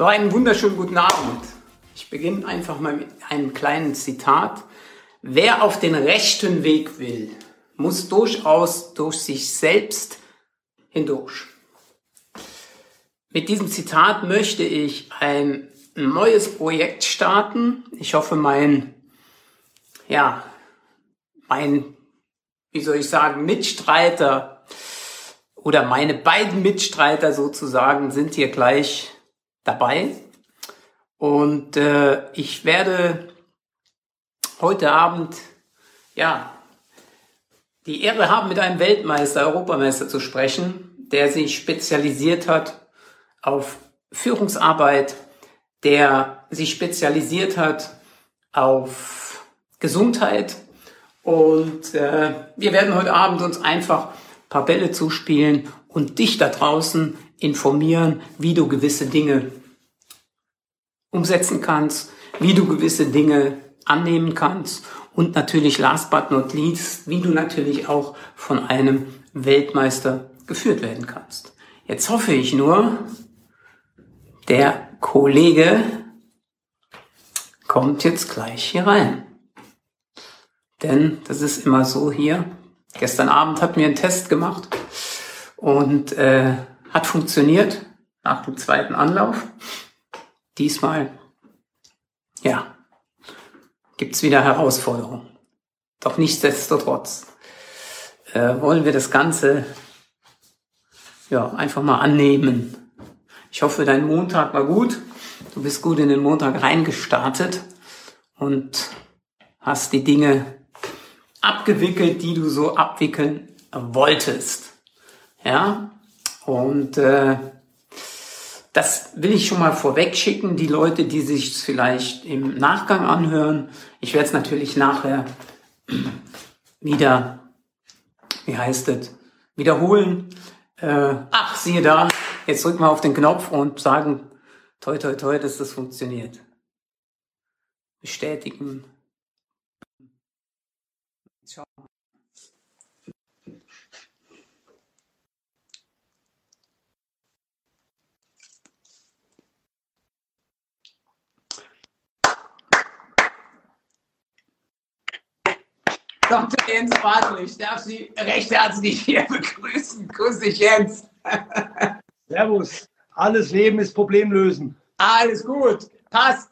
So, einen wunderschönen guten Abend. Ich beginne einfach mal mit einem kleinen Zitat. Wer auf den rechten Weg will, muss durchaus durch sich selbst hindurch. Mit diesem Zitat möchte ich ein neues Projekt starten. Ich hoffe, mein, ja, mein, wie soll ich sagen, Mitstreiter oder meine beiden Mitstreiter sozusagen sind hier gleich dabei. Und äh, ich werde heute Abend ja die Ehre haben, mit einem Weltmeister, Europameister zu sprechen, der sich spezialisiert hat auf Führungsarbeit, der sich spezialisiert hat auf Gesundheit. Und äh, wir werden heute Abend uns einfach ein paar Bälle zuspielen und dich da draußen informieren, wie du gewisse Dinge umsetzen kannst, wie du gewisse Dinge annehmen kannst und natürlich last but not least, wie du natürlich auch von einem Weltmeister geführt werden kannst. Jetzt hoffe ich nur, der Kollege kommt jetzt gleich hier rein. Denn das ist immer so hier. Gestern Abend hat mir einen Test gemacht und äh, hat funktioniert nach dem zweiten Anlauf. Diesmal, ja, gibt's wieder Herausforderungen. Doch nichtsdestotrotz äh, wollen wir das Ganze ja, einfach mal annehmen. Ich hoffe, dein Montag war gut. Du bist gut in den Montag reingestartet und hast die Dinge abgewickelt, die du so abwickeln wolltest. Ja, und äh, das will ich schon mal vorweg schicken, die Leute, die sich vielleicht im Nachgang anhören. Ich werde es natürlich nachher wieder, wie heißt es, wiederholen. Äh, ach, siehe da, jetzt drücken wir auf den Knopf und sagen, toi, toi, toi, dass das funktioniert. Bestätigen. Schauen. Dr. Jens Bartel, ich darf Sie recht herzlich hier begrüßen. Grüß dich, Jens. Servus. Alles Leben ist Problemlösen. Alles gut. Passt.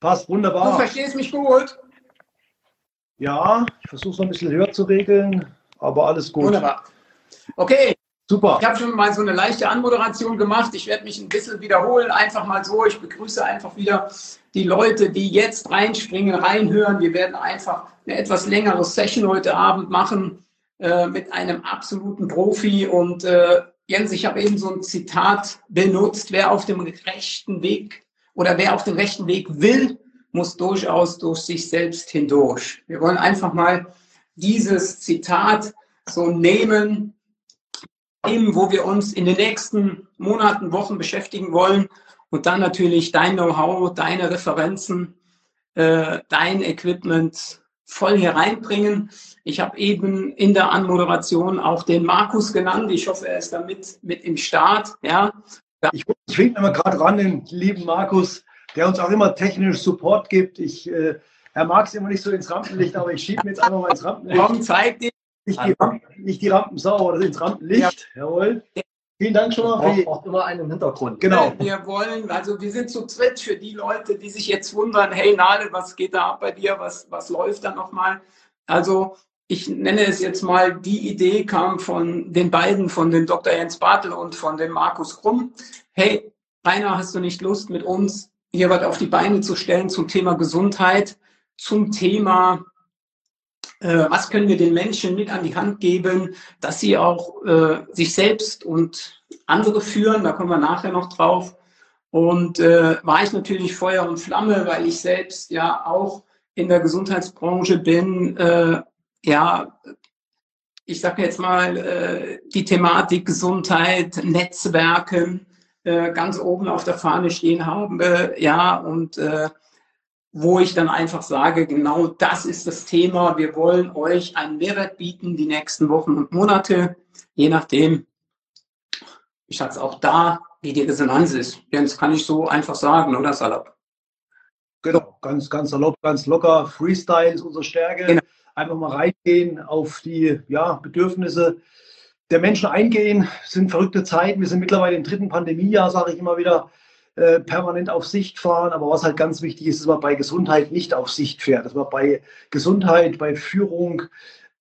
Passt wunderbar. Du verstehst mich gut. Ja, ich versuche es noch ein bisschen höher zu regeln, aber alles gut. Wunderbar. Okay, Super. ich habe schon mal so eine leichte Anmoderation gemacht. Ich werde mich ein bisschen wiederholen, einfach mal so. Ich begrüße einfach wieder die Leute, die jetzt reinspringen, reinhören. Wir werden einfach eine etwas längere Session heute Abend machen äh, mit einem absoluten Profi. Und äh, Jens, ich habe eben so ein Zitat benutzt, wer auf dem rechten Weg oder wer auf dem rechten Weg will, muss durchaus durch sich selbst hindurch. Wir wollen einfach mal dieses Zitat so nehmen, Themen, wo wir uns in den nächsten Monaten, Wochen beschäftigen wollen und dann natürlich dein Know-how, deine Referenzen, äh, dein Equipment voll hier reinbringen. Ich habe eben in der Anmoderation auch den Markus genannt. Ich hoffe, er ist da mit, im Start. Ja. Ich, ich winke mal gerade ran, den lieben Markus, der uns auch immer technisch Support gibt. Ich, äh, er mag es immer nicht so ins Rampenlicht, aber ich schiebe mir jetzt einfach mal ins Rampenlicht. Komm, zeig dir. Nicht die, Rampen, nicht die Rampensau, oder ins Rampenlicht. Jawohl. Vielen Dank schon mal. Die, auch immer einen im Hintergrund. genau. Wir wollen, also wir sind zu zweit für die Leute, die sich jetzt wundern, hey Nale, was geht da ab bei dir? Was, was läuft da nochmal? Also ich nenne es jetzt mal, die Idee kam von den beiden, von dem Dr. Jens Bartel und von dem Markus Krumm. Hey, Rainer, hast du nicht Lust, mit uns hier was auf die Beine zu stellen zum Thema Gesundheit, zum Thema was können wir den Menschen mit an die Hand geben, dass sie auch äh, sich selbst und andere führen, da kommen wir nachher noch drauf. Und äh, war ich natürlich Feuer und Flamme, weil ich selbst ja auch in der Gesundheitsbranche bin. Äh, ja, ich sage jetzt mal, äh, die Thematik Gesundheit, Netzwerken äh, ganz oben auf der Fahne stehen haben. Äh, ja, und äh, wo ich dann einfach sage, genau das ist das Thema. Wir wollen euch einen Mehrwert bieten die nächsten Wochen und Monate, je nachdem. Ich hatte es auch da wie die Resonanz ist. Jens, kann ich so einfach sagen, oder salopp? Genau, ganz, ganz salopp, ganz locker. Freestyle ist unsere Stärke. Genau. Einfach mal reingehen auf die ja, Bedürfnisse der Menschen eingehen. Es sind verrückte Zeiten. Wir sind mittlerweile im dritten Pandemiejahr, sage ich immer wieder, äh, permanent auf Sicht fahren. Aber was halt ganz wichtig ist, dass man bei Gesundheit nicht auf Sicht fährt. Dass man bei Gesundheit, bei Führung,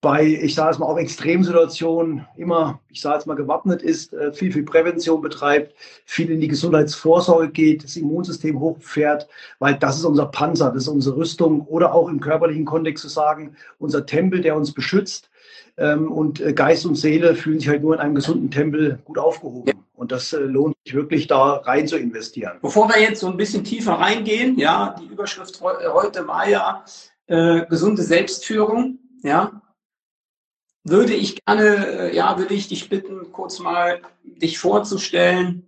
bei, ich sage es mal, auch Extremsituationen immer, ich sage es mal, gewappnet ist, äh, viel, viel Prävention betreibt, viel in die Gesundheitsvorsorge geht, das Immunsystem hochfährt, weil das ist unser Panzer, das ist unsere Rüstung oder auch im körperlichen Kontext zu sagen, unser Tempel, der uns beschützt. Ähm, und äh, Geist und Seele fühlen sich halt nur in einem gesunden Tempel gut aufgehoben. Und das äh, lohnt sich wirklich, da rein zu investieren. Bevor wir jetzt so ein bisschen tiefer reingehen, ja, die Überschrift heute war ja äh, gesunde Selbstführung. Ja, würde ich gerne, äh, ja, würde ich dich bitten, kurz mal dich vorzustellen.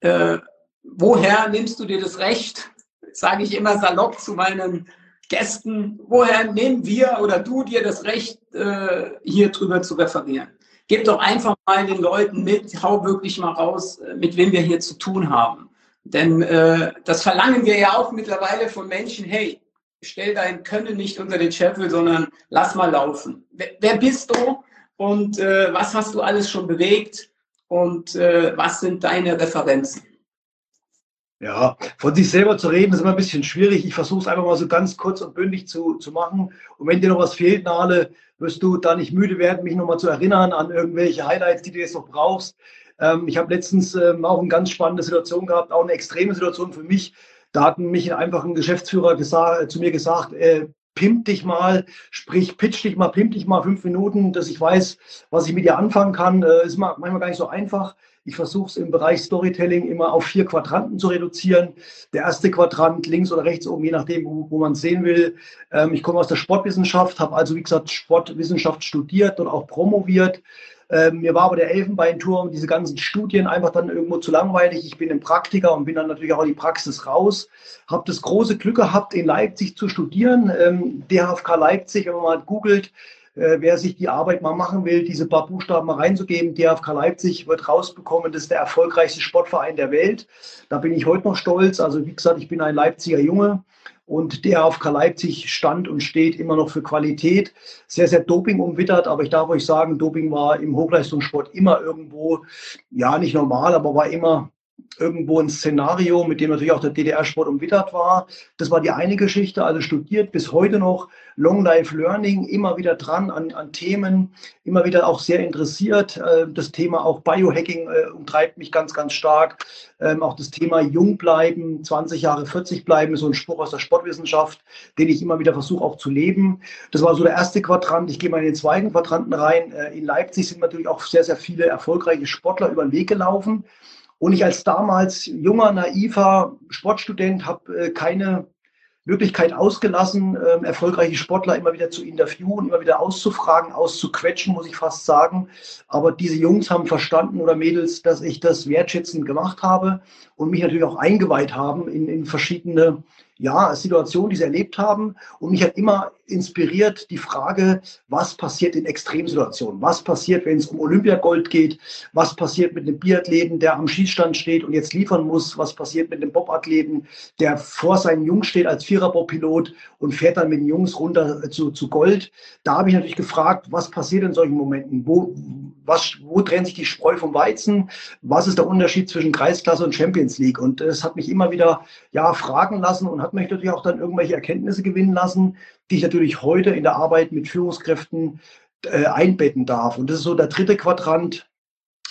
Äh, woher nimmst du dir das Recht? Sage ich immer salopp zu meinen Gästen. Woher nehmen wir oder du dir das Recht, äh, hier drüber zu referieren? Gib doch einfach mal den Leuten mit, hau wirklich mal raus, äh, mit wem wir hier zu tun haben. Denn äh, das verlangen wir ja auch mittlerweile von Menschen, hey, stell dein Können nicht unter den Scheffel, sondern lass mal laufen. Wer, wer bist du und äh, was hast du alles schon bewegt und äh, was sind deine Referenzen? Ja, von sich selber zu reden ist immer ein bisschen schwierig. Ich versuche es einfach mal so ganz kurz und bündig zu, zu machen. Und wenn dir noch was fehlt, Nale, wirst du da nicht müde werden, mich nochmal zu erinnern an irgendwelche Highlights, die du jetzt noch brauchst. Ähm, ich habe letztens ähm, auch eine ganz spannende Situation gehabt, auch eine extreme Situation für mich. Da hat mich einfach ein Geschäftsführer gesagt, äh, zu mir gesagt, äh, pimp dich mal, sprich, pitch dich mal, pimp dich mal fünf Minuten, dass ich weiß, was ich mit dir anfangen kann. Äh, ist manchmal gar nicht so einfach. Ich versuche es im Bereich Storytelling immer auf vier Quadranten zu reduzieren. Der erste Quadrant links oder rechts oben, je nachdem, wo, wo man es sehen will. Ähm, ich komme aus der Sportwissenschaft, habe also, wie gesagt, Sportwissenschaft studiert und auch promoviert. Ähm, mir war aber der Elfenbeinturm, diese ganzen Studien einfach dann irgendwo zu langweilig. Ich bin ein Praktiker und bin dann natürlich auch in die Praxis raus. Habe das große Glück gehabt, in Leipzig zu studieren. Ähm, DHFK Leipzig, wenn man mal googelt, äh, wer sich die Arbeit mal machen will, diese paar Buchstaben mal reinzugeben, DHFK Leipzig wird rausbekommen, das ist der erfolgreichste Sportverein der Welt. Da bin ich heute noch stolz. Also wie gesagt, ich bin ein Leipziger Junge und der auf Leipzig stand und steht immer noch für Qualität. Sehr, sehr Doping umwittert, aber ich darf euch sagen, Doping war im Hochleistungssport immer irgendwo, ja, nicht normal, aber war immer irgendwo ein Szenario, mit dem natürlich auch der DDR-Sport umwittert war. Das war die eine Geschichte, also studiert bis heute noch Long Life Learning, immer wieder dran an, an Themen, immer wieder auch sehr interessiert. Äh, das Thema auch Biohacking äh, umtreibt mich ganz, ganz stark. Ähm, auch das Thema Jung bleiben, 20 Jahre 40 bleiben, ist so ein Spruch aus der Sportwissenschaft, den ich immer wieder versuche auch zu leben. Das war so der erste Quadrant. Ich gehe mal in den zweiten Quadranten rein. Äh, in Leipzig sind natürlich auch sehr, sehr viele erfolgreiche Sportler über den Weg gelaufen. Und ich als damals junger, naiver Sportstudent habe äh, keine Möglichkeit ausgelassen, äh, erfolgreiche Sportler immer wieder zu interviewen, immer wieder auszufragen, auszuquetschen, muss ich fast sagen. Aber diese Jungs haben verstanden oder Mädels, dass ich das wertschätzend gemacht habe und mich natürlich auch eingeweiht haben in, in verschiedene ja, Situationen, die sie erlebt haben. Und mich hat immer inspiriert die Frage, was passiert in Extremsituationen? Was passiert, wenn es um Olympiagold geht? Was passiert mit einem Biathleten, der am Schießstand steht und jetzt liefern muss? Was passiert mit einem Bobathleten, der vor seinen Jungs steht als Viererbob-Pilot und fährt dann mit den Jungs runter zu, zu Gold? Da habe ich natürlich gefragt, was passiert in solchen Momenten? Wo, was, wo trennt sich die Spreu vom Weizen? Was ist der Unterschied zwischen Kreisklasse und Champions League? Und es hat mich immer wieder ja, fragen lassen und hat mich natürlich auch dann irgendwelche Erkenntnisse gewinnen lassen, die ich natürlich heute in der Arbeit mit Führungskräften äh, einbetten darf. Und das ist so der dritte Quadrant.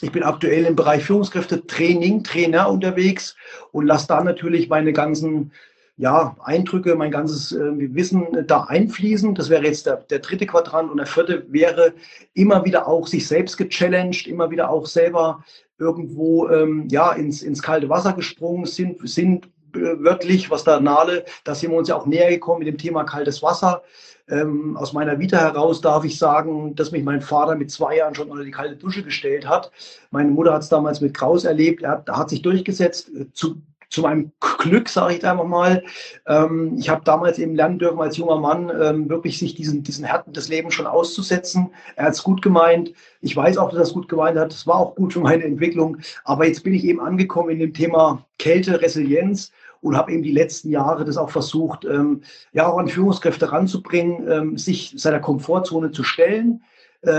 Ich bin aktuell im Bereich Führungskräfte, Training, Trainer unterwegs und lasse da natürlich meine ganzen ja, Eindrücke, mein ganzes äh, Wissen da einfließen. Das wäre jetzt der, der dritte Quadrant. Und der vierte wäre immer wieder auch sich selbst gechallenged, immer wieder auch selber irgendwo ähm, ja, ins, ins kalte Wasser gesprungen sind, sind äh, wörtlich, was da Nale, da sind wir uns ja auch näher gekommen mit dem Thema kaltes Wasser. Ähm, aus meiner Vita heraus darf ich sagen, dass mich mein Vater mit zwei Jahren schon unter die kalte Dusche gestellt hat. Meine Mutter hat es damals mit Kraus erlebt. Er hat, hat sich durchgesetzt. Zu, zu meinem Glück, sage ich einfach mal. Ähm, ich habe damals eben lernen dürfen, als junger Mann ähm, wirklich sich diesen, diesen Härten des Lebens schon auszusetzen. Er hat es gut gemeint. Ich weiß auch, dass er es gut gemeint hat. Es war auch gut für meine Entwicklung. Aber jetzt bin ich eben angekommen in dem Thema Kälte, Resilienz und habe eben die letzten Jahre das auch versucht, ähm, ja auch an Führungskräfte ranzubringen, ähm, sich seiner Komfortzone zu stellen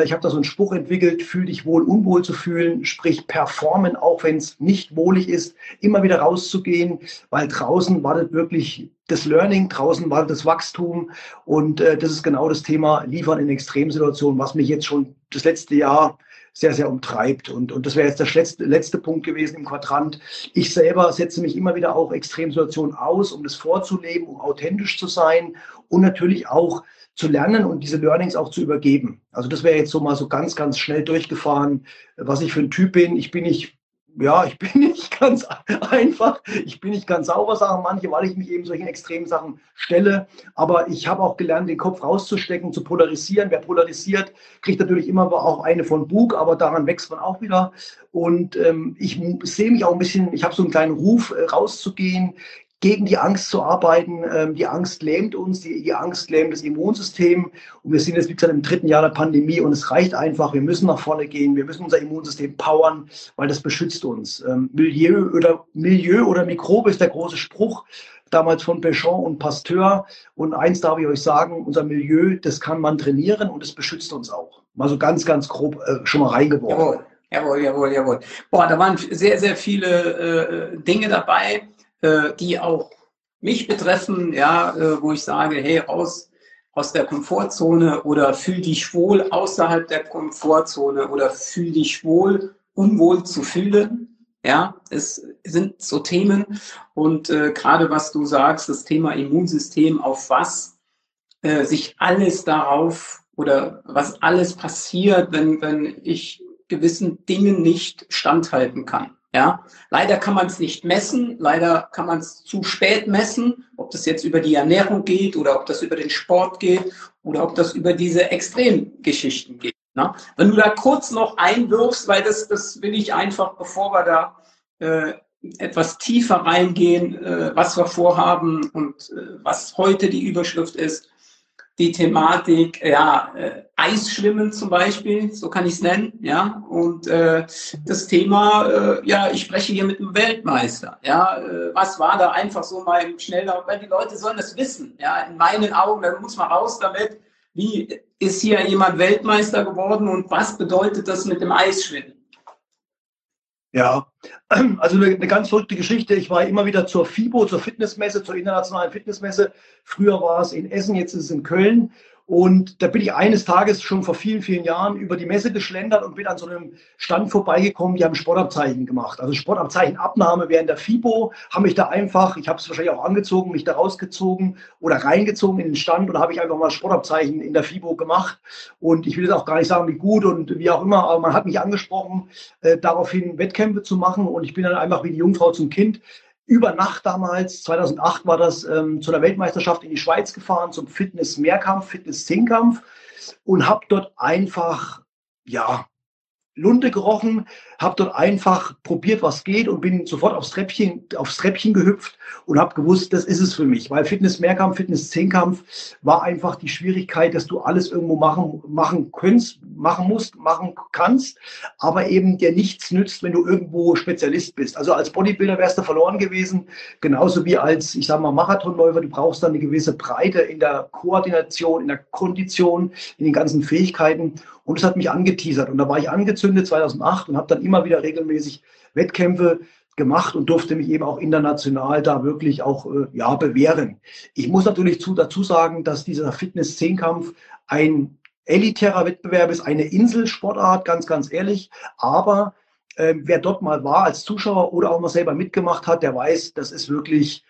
ich habe da so einen Spruch entwickelt, fühl dich wohl, unwohl zu fühlen, sprich performen, auch wenn es nicht wohlig ist, immer wieder rauszugehen, weil draußen wartet wirklich das Learning, draußen wartet das Wachstum und äh, das ist genau das Thema Liefern in Extremsituationen, was mich jetzt schon das letzte Jahr sehr, sehr umtreibt. Und, und das wäre jetzt der letzte, letzte Punkt gewesen im Quadrant. Ich selber setze mich immer wieder auch Extremsituationen aus, um das vorzuleben, um authentisch zu sein und natürlich auch zu lernen und diese Learnings auch zu übergeben. Also das wäre jetzt so mal so ganz, ganz schnell durchgefahren, was ich für ein Typ bin. Ich bin nicht, ja, ich bin nicht ganz einfach, ich bin nicht ganz sauber, sagen manche, weil ich mich eben solchen extremen Sachen stelle. Aber ich habe auch gelernt, den Kopf rauszustecken, zu polarisieren. Wer polarisiert, kriegt natürlich immer auch eine von Bug, aber daran wächst man auch wieder. Und ähm, ich sehe mich auch ein bisschen, ich habe so einen kleinen Ruf, äh, rauszugehen, gegen die Angst zu arbeiten. Ähm, die Angst lähmt uns, die, die Angst lähmt das Immunsystem. Und wir sind jetzt, wie gesagt, im dritten Jahr der Pandemie und es reicht einfach. Wir müssen nach vorne gehen. Wir müssen unser Immunsystem powern, weil das beschützt uns. Ähm, Milieu oder, Milieu oder Mikrobe ist der große Spruch damals von Péchon und Pasteur. Und eins darf ich euch sagen, unser Milieu, das kann man trainieren und es beschützt uns auch. Mal so ganz, ganz grob äh, schon mal reingeworfen. Jawohl, jawohl, jawohl, jawohl. Boah, da waren sehr, sehr viele äh, Dinge dabei äh, die auch mich betreffen, ja, äh, wo ich sage, hey, raus aus der Komfortzone oder fühl dich wohl außerhalb der Komfortzone oder fühl dich wohl, unwohl zu fühlen. Ja, es sind so Themen und äh, gerade was du sagst, das Thema Immunsystem, auf was äh, sich alles darauf oder was alles passiert, wenn, wenn ich gewissen Dingen nicht standhalten kann. Ja, leider kann man es nicht messen, leider kann man es zu spät messen, ob das jetzt über die Ernährung geht oder ob das über den Sport geht oder ob das über diese Extremgeschichten geht. Ne? Wenn du da kurz noch einwirfst, weil das, das will ich einfach, bevor wir da äh, etwas tiefer reingehen, äh, was wir vorhaben und äh, was heute die Überschrift ist, die Thematik, ja, äh, Eisschwimmen zum Beispiel, so kann ich es nennen, ja, und äh, das Thema, äh, ja, ich spreche hier mit einem Weltmeister, ja, äh, was war da einfach so mal im Schnelllauf, weil die Leute sollen das wissen, ja, in meinen Augen, da muss man raus damit, wie ist hier jemand Weltmeister geworden und was bedeutet das mit dem Eisschwimmen? Ja, also eine, eine, ganz verrückte Geschichte. Ich war immer wieder zur FIBO, zur Fitnessmesse, zur internationalen Fitnessmesse. Früher war es in Essen, jetzt ist es in Köln. Und da bin ich eines Tages schon vor vielen, vielen Jahren über die Messe geschlendert und bin an so einem Stand vorbeigekommen, die haben Sportabzeichen gemacht. Also Sportabzeichenabnahme während der FIBO, haben mich da einfach, ich habe es wahrscheinlich auch angezogen, mich da rausgezogen oder reingezogen in den Stand und habe ich einfach mal Sportabzeichen in der FIBO gemacht. Und ich will jetzt auch gar nicht sagen, wie gut und wie auch immer, aber man hat mich angesprochen, äh, daraufhin Wettkämpfe zu machen und ich bin dann einfach wie die Jungfrau zum Kind über Nacht damals, 2008 war das, ähm, zu einer Weltmeisterschaft in die Schweiz gefahren, zum Fitness-Mehrkampf, Fitness-Zehnkampf und habe dort einfach, ja, Lunte gerochen, habe dort einfach probiert, was geht und bin sofort aufs Treppchen, aufs Treppchen gehüpft und habe gewusst, das ist es für mich, weil Fitness-Mehrkampf, Fitness-Zehnkampf war einfach die Schwierigkeit, dass du alles irgendwo machen, machen kannst, machen musst, machen kannst, aber eben dir nichts nützt, wenn du irgendwo Spezialist bist. Also als Bodybuilder wärst du verloren gewesen, genauso wie als, ich sage mal, Marathonläufer, du brauchst dann eine gewisse Breite in der Koordination, in der Kondition, in den ganzen Fähigkeiten und es hat mich angeteasert und da war ich angezündet 2008 und habe dann immer wieder regelmäßig Wettkämpfe gemacht und durfte mich eben auch international da wirklich auch äh, ja, bewähren. Ich muss natürlich zu, dazu sagen, dass dieser Fitness-Zehnkampf ein elitärer Wettbewerb ist, eine Inselsportart, ganz, ganz ehrlich. Aber äh, wer dort mal war als Zuschauer oder auch mal selber mitgemacht hat, der weiß, das ist wirklich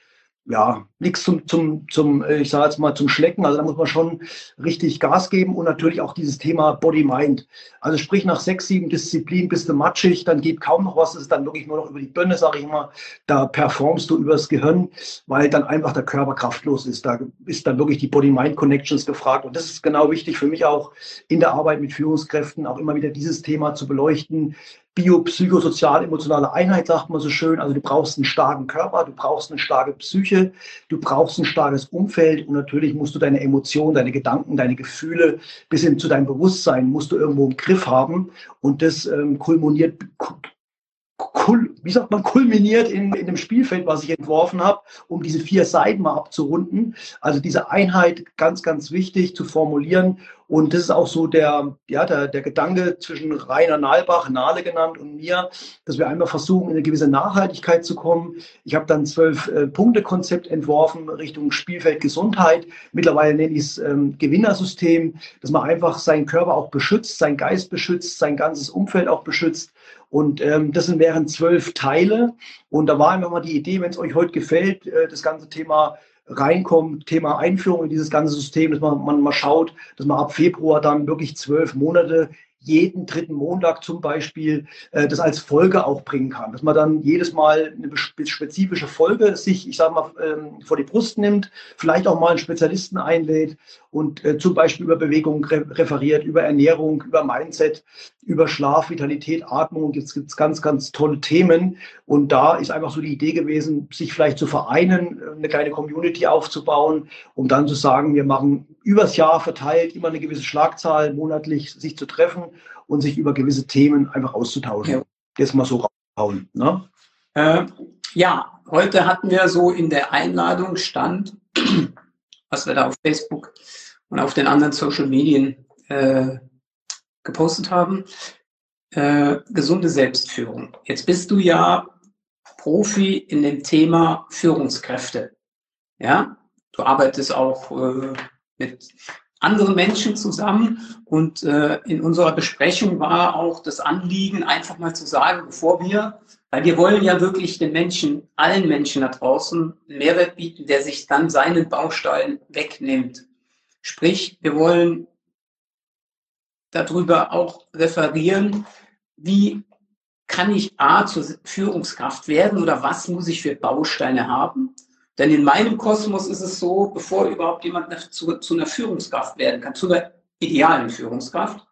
ja, nichts zum, zum, zum, äh, ich sage jetzt mal, zum Schlecken. Also da muss man schon richtig Gas geben und natürlich auch dieses Thema Body-Mind. Also sprich, nach sechs, sieben Disziplinen bist du matschig, dann geht kaum noch was, das ist dann wirklich nur noch über die Birne, sage ich immer. Da performst du übers Gehirn, weil dann einfach der Körper kraftlos ist. Da ist dann wirklich die Body-Mind-Connections gefragt. Und das ist genau wichtig für mich auch in der Arbeit mit Führungskräften, auch immer wieder dieses Thema zu beleuchten biopsychosozial-emotionale Einheit, sagt man so schön. Also du brauchst einen starken Körper, du brauchst eine starke Psyche, du brauchst ein starkes Umfeld und natürlich musst du deine Emotionen, deine Gedanken, deine Gefühle bis hin zu deinem Bewusstsein musst du irgendwo im Griff haben. Und das ähm, kulminiert, wie sagt man, kulminiert in, in dem Spielfeld, was ich entworfen habe, um diese vier Seiten mal abzurunden. Also diese Einheit ganz, ganz wichtig zu formulieren. Und das ist auch so der, ja, der, der Gedanke zwischen Rainer Nalbach, Nale genannt, und mir, dass wir einmal versuchen, in eine gewisse Nachhaltigkeit zu kommen. Ich habe dann zwölf äh, Punkte-Konzept entworfen Richtung Spielfeld Gesundheit. Mittlerweile nenne ich es ähm, Gewinnersystem, dass man einfach seinen Körper auch beschützt, seinen Geist beschützt, sein ganzes Umfeld auch beschützt und ähm, das sind wären zwölf Teile. Und da war einfach mal die Idee, wenn es euch heute gefällt, äh, das ganze Thema reinkommt, Thema Einführung in dieses ganze System, dass man, man mal schaut, dass man ab Februar dann wirklich zwölf Monate jeden dritten Montag zum Beispiel äh, das als Folge auch bringen kann. Dass man dann jedes Mal eine spezifische Folge sich, ich sage mal, ähm, vor die Brust nimmt, vielleicht auch mal einen Spezialisten einlädt und äh, zum Beispiel über Bewegung re referiert, über Ernährung, über Mindset, über Schlaf, Vitalität, Atmung. Jetzt gibt es ganz, ganz tolle Themen. Und da ist einfach so die Idee gewesen, sich vielleicht zu vereinen, eine kleine Community aufzubauen, um dann zu sagen, wir machen übers Jahr verteilt immer eine gewisse Schlagzahl monatlich sich zu treffen und sich über gewisse Themen einfach auszutauschen. Ja. Das mal so raushauen. Ne? Äh, ja, heute hatten wir so in der Einladung stand, was wir da auf Facebook und auf den anderen Social Medien äh, gepostet haben. Äh, gesunde Selbstführung. Jetzt bist du ja Profi in dem Thema Führungskräfte. Ja, du arbeitest auch äh, mit anderen Menschen zusammen und äh, in unserer Besprechung war auch das Anliegen, einfach mal zu sagen, bevor wir, weil wir wollen ja wirklich den Menschen, allen Menschen da draußen einen Mehrwert bieten, der sich dann seinen Baustein wegnimmt. Sprich, wir wollen darüber auch referieren, wie kann ich A zur Führungskraft werden oder was muss ich für Bausteine haben? Denn in meinem Kosmos ist es so, bevor überhaupt jemand zu, zu einer Führungskraft werden kann, zu einer idealen Führungskraft,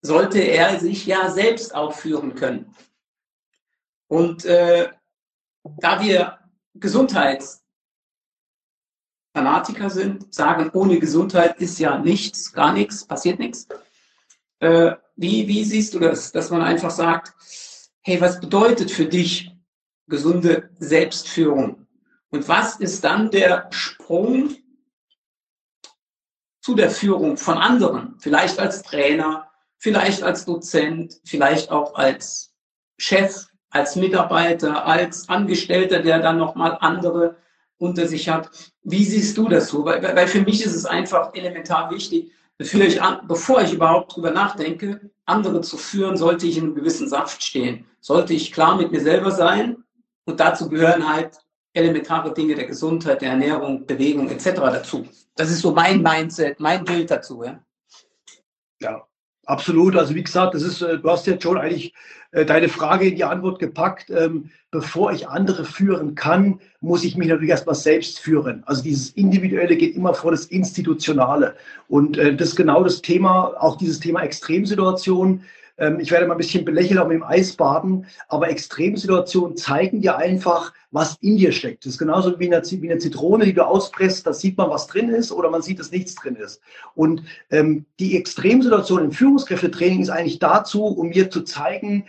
sollte er sich ja selbst auch führen können. Und äh, da wir Gesundheits Fanatiker sind, sagen, ohne Gesundheit ist ja nichts, gar nichts, passiert nichts. Äh, wie, wie siehst du das, dass man einfach sagt, hey, was bedeutet für dich gesunde Selbstführung? Und was ist dann der Sprung zu der Führung von anderen? Vielleicht als Trainer, vielleicht als Dozent, vielleicht auch als Chef, als Mitarbeiter, als Angestellter, der dann nochmal andere unter sich hat. Wie siehst du das so? Weil, weil für mich ist es einfach elementar wichtig, bevor ich, bevor ich überhaupt drüber nachdenke, andere zu führen, sollte ich in einem gewissen Saft stehen. Sollte ich klar mit mir selber sein und dazu gehören halt elementare Dinge der Gesundheit, der Ernährung, Bewegung etc. dazu. Das ist so mein Mindset, mein Bild dazu. Ja. Ja, Absolut. Also wie gesagt, das ist, äh, du hast jetzt schon eigentlich äh, deine Frage in die Antwort gepackt. Ähm, bevor ich andere führen kann, muss ich mich natürlich erstmal selbst führen. Also dieses Individuelle geht immer vor das Institutionale. Und äh, das ist genau das Thema, auch dieses Thema Extremsituation. Ähm, ich werde mal ein bisschen belächelt auch mit dem Eisbaden, aber Extremsituationen zeigen dir einfach, was in dir steckt. Das ist genauso wie eine, wie eine Zitrone, die du auspresst, da sieht man, was drin ist oder man sieht, dass nichts drin ist. Und ähm, die Extremsituation im Führungskräftetraining ist eigentlich dazu, um mir zu zeigen,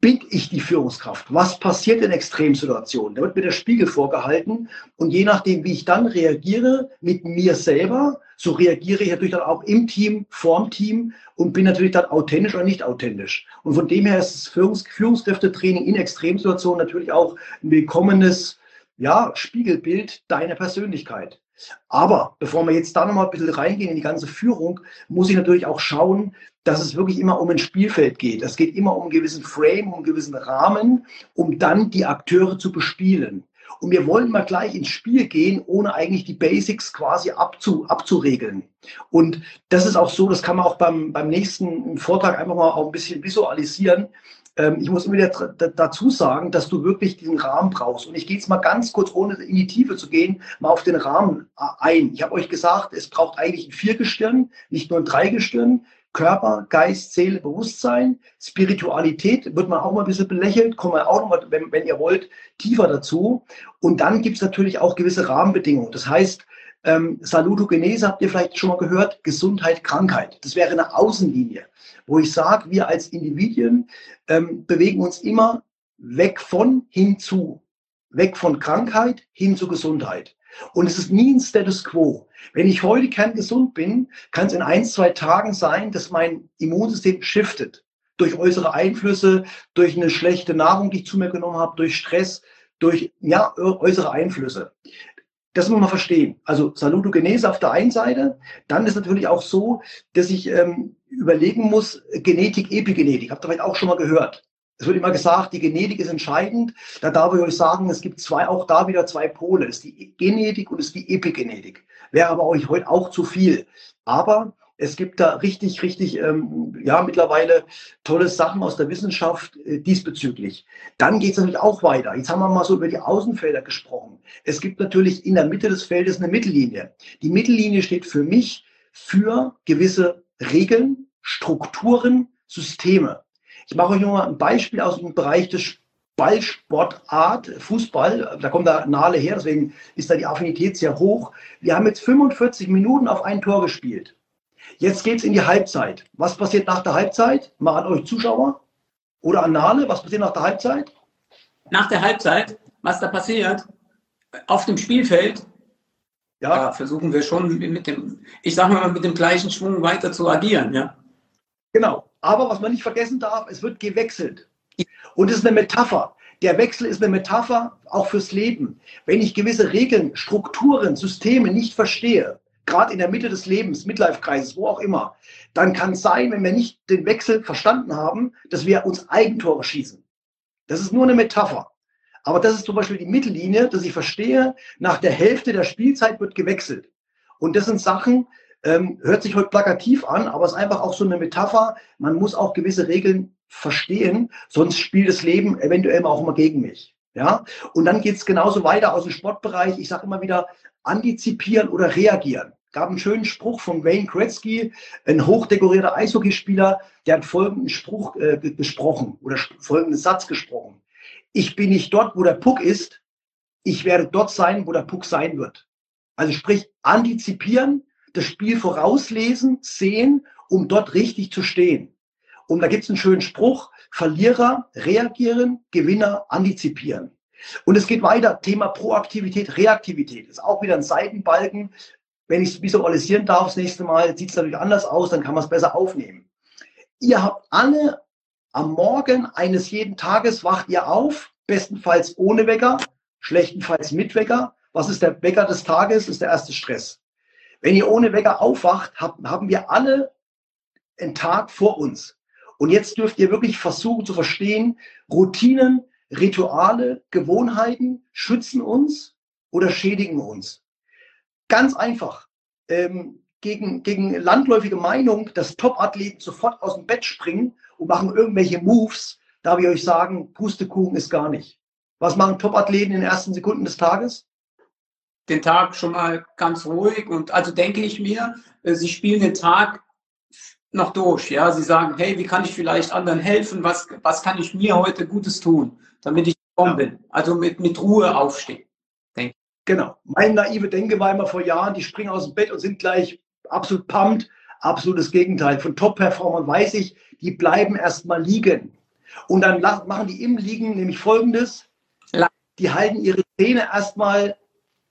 bin ich die Führungskraft? Was passiert in Extremsituationen? Da wird mir der Spiegel vorgehalten und je nachdem, wie ich dann reagiere mit mir selber, so reagiere ich natürlich dann auch im Team, vorm Team und bin natürlich dann authentisch oder nicht authentisch. Und von dem her ist das Führungs Führungskräftetraining in Extremsituationen natürlich auch ein willkommenes ja, Spiegelbild deiner Persönlichkeit. Aber bevor wir jetzt da nochmal ein bisschen reingehen in die ganze Führung, muss ich natürlich auch schauen, dass es wirklich immer um ein Spielfeld geht. Es geht immer um einen gewissen Frame, um einen gewissen Rahmen, um dann die Akteure zu bespielen. Und wir wollen mal gleich ins Spiel gehen, ohne eigentlich die Basics quasi abzu, abzuregeln. Und das ist auch so, das kann man auch beim, beim nächsten Vortrag einfach mal auch ein bisschen visualisieren. Ähm, ich muss immer wieder dazu sagen, dass du wirklich diesen Rahmen brauchst. Und ich gehe jetzt mal ganz kurz, ohne in die Tiefe zu gehen, mal auf den Rahmen ein. Ich habe euch gesagt, es braucht eigentlich ein Viergestirn, nicht nur ein Dreigestirn. Körper, Geist, Seele, Bewusstsein, Spiritualität wird man auch mal ein bisschen belächelt, kommen wir auch noch mal, wenn, wenn ihr wollt, tiefer dazu. Und dann gibt es natürlich auch gewisse Rahmenbedingungen. Das heißt, ähm, Salutogenese habt ihr vielleicht schon mal gehört, Gesundheit, Krankheit. Das wäre eine Außenlinie, wo ich sage, wir als Individuen ähm, bewegen uns immer weg von hin zu, weg von Krankheit hin zu Gesundheit. Und es ist nie ein Status quo. Wenn ich heute kerngesund bin, kann es in ein, zwei Tagen sein, dass mein Immunsystem shiftet. Durch äußere Einflüsse, durch eine schlechte Nahrung, die ich zu mir genommen habe, durch Stress, durch ja, äußere Einflüsse. Das muss man verstehen. Also Salutogenese auf der einen Seite. Dann ist natürlich auch so, dass ich ähm, überlegen muss, Genetik, Epigenetik. Habt ihr vielleicht auch schon mal gehört. Es wird immer gesagt, die Genetik ist entscheidend. Da darf ich euch sagen, es gibt zwei, auch da wieder zwei Pole. Es ist die Genetik und es ist die Epigenetik. Wäre aber euch heute auch zu viel. Aber es gibt da richtig, richtig, ähm, ja, mittlerweile tolle Sachen aus der Wissenschaft äh, diesbezüglich. Dann geht es natürlich auch weiter. Jetzt haben wir mal so über die Außenfelder gesprochen. Es gibt natürlich in der Mitte des Feldes eine Mittellinie. Die Mittellinie steht für mich für gewisse Regeln, Strukturen, Systeme. Ich mache euch nur mal ein Beispiel aus dem Bereich des Ballsportart, Fußball, da kommt der Nale her, deswegen ist da die Affinität sehr hoch. Wir haben jetzt 45 Minuten auf ein Tor gespielt. Jetzt geht es in die Halbzeit. Was passiert nach der Halbzeit? Mal an euch Zuschauer oder an Nale, was passiert nach der Halbzeit? Nach der Halbzeit, was da passiert, auf dem Spielfeld, ja. versuchen wir schon mit dem, ich sage mal, mit dem gleichen Schwung weiter zu agieren, ja. Genau. Aber was man nicht vergessen darf, es wird gewechselt. Und es ist eine Metapher. Der Wechsel ist eine Metapher auch fürs Leben. Wenn ich gewisse Regeln, Strukturen, Systeme nicht verstehe, gerade in der Mitte des Lebens, Midlife-Kreises, wo auch immer, dann kann es sein, wenn wir nicht den Wechsel verstanden haben, dass wir uns Eigentore schießen. Das ist nur eine Metapher. Aber das ist zum Beispiel die Mittellinie, dass ich verstehe, nach der Hälfte der Spielzeit wird gewechselt. Und das sind Sachen, ähm, hört sich heute plakativ an, aber es ist einfach auch so eine Metapher. Man muss auch gewisse Regeln verstehen, sonst spielt das Leben eventuell auch immer gegen mich. Ja, und dann geht es genauso weiter aus dem Sportbereich. Ich sage immer wieder, antizipieren oder reagieren. Gab einen schönen Spruch von Wayne Gretzky, ein hochdekorierter Eishockeyspieler, der hat folgenden Spruch äh, gesprochen oder folgenden Satz gesprochen. Ich bin nicht dort, wo der Puck ist, ich werde dort sein, wo der Puck sein wird. Also sprich, antizipieren, das Spiel vorauslesen, sehen, um dort richtig zu stehen. Und da gibt es einen schönen Spruch, Verlierer reagieren, Gewinner antizipieren. Und es geht weiter, Thema Proaktivität, Reaktivität. Ist auch wieder ein Seitenbalken. Wenn ich es visualisieren darf, das nächste Mal sieht es natürlich anders aus, dann kann man es besser aufnehmen. Ihr habt alle am Morgen eines jeden Tages wacht ihr auf, bestenfalls ohne Wecker, schlechtenfalls mit Wecker. Was ist der Wecker des Tages? Das ist der erste Stress. Wenn ihr ohne Wecker aufwacht, haben wir alle einen Tag vor uns. Und jetzt dürft ihr wirklich versuchen zu verstehen, Routinen, Rituale, Gewohnheiten schützen uns oder schädigen uns. Ganz einfach. Ähm, gegen, gegen landläufige Meinung, dass Top-Athleten sofort aus dem Bett springen und machen irgendwelche Moves, darf ich euch sagen, Pustekuchen ist gar nicht. Was machen Top-Athleten in den ersten Sekunden des Tages? Den Tag schon mal ganz ruhig und also denke ich mir, äh, sie spielen den Tag noch durch. Ja, sie sagen, hey, wie kann ich vielleicht anderen helfen? Was, was kann ich mir heute Gutes tun, damit ich ja. bin? Also mit, mit Ruhe aufstehen. Denke. Genau. Mein naive Denke war immer vor Jahren, die springen aus dem Bett und sind gleich absolut pumped. Absolutes Gegenteil. Von Top-Performern weiß ich, die bleiben erstmal liegen. Und dann machen die im Liegen nämlich folgendes. Die halten ihre Zähne erstmal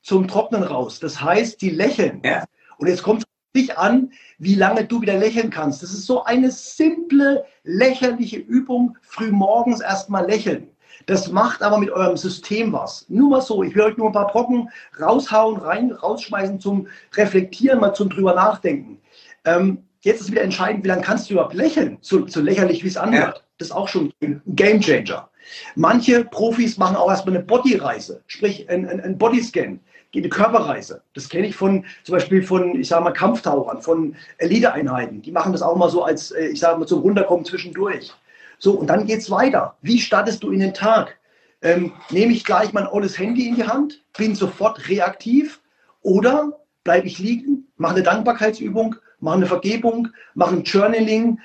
zum Trocknen raus. Das heißt, die lächeln. Ja. Und jetzt kommt dich an, wie lange du wieder lächeln kannst. Das ist so eine simple, lächerliche Übung, frühmorgens erstmal lächeln. Das macht aber mit eurem System was. Nur mal so, ich will euch nur ein paar Brocken raushauen, rein, rausschmeißen zum Reflektieren, mal zum drüber nachdenken. Ähm, jetzt ist wieder entscheidend, wie lange kannst du überhaupt lächeln, so, so lächerlich wie es anhört. Ja. Das ist auch schon ein Game Changer. Manche Profis machen auch erstmal eine Bodyreise, sprich ein, ein, ein Bodyscan eine Körperreise. Das kenne ich von zum Beispiel von, ich sage mal, Kampftauchern, von Eliteeinheiten. Die machen das auch mal so als, äh, ich sage mal, zum Runterkommen zwischendurch. So, und dann geht es weiter. Wie startest du in den Tag? Ähm, nehme ich gleich mein olles Handy in die Hand, bin sofort reaktiv oder bleibe ich liegen, mache eine Dankbarkeitsübung mach eine Vergebung, mach ein Journaling,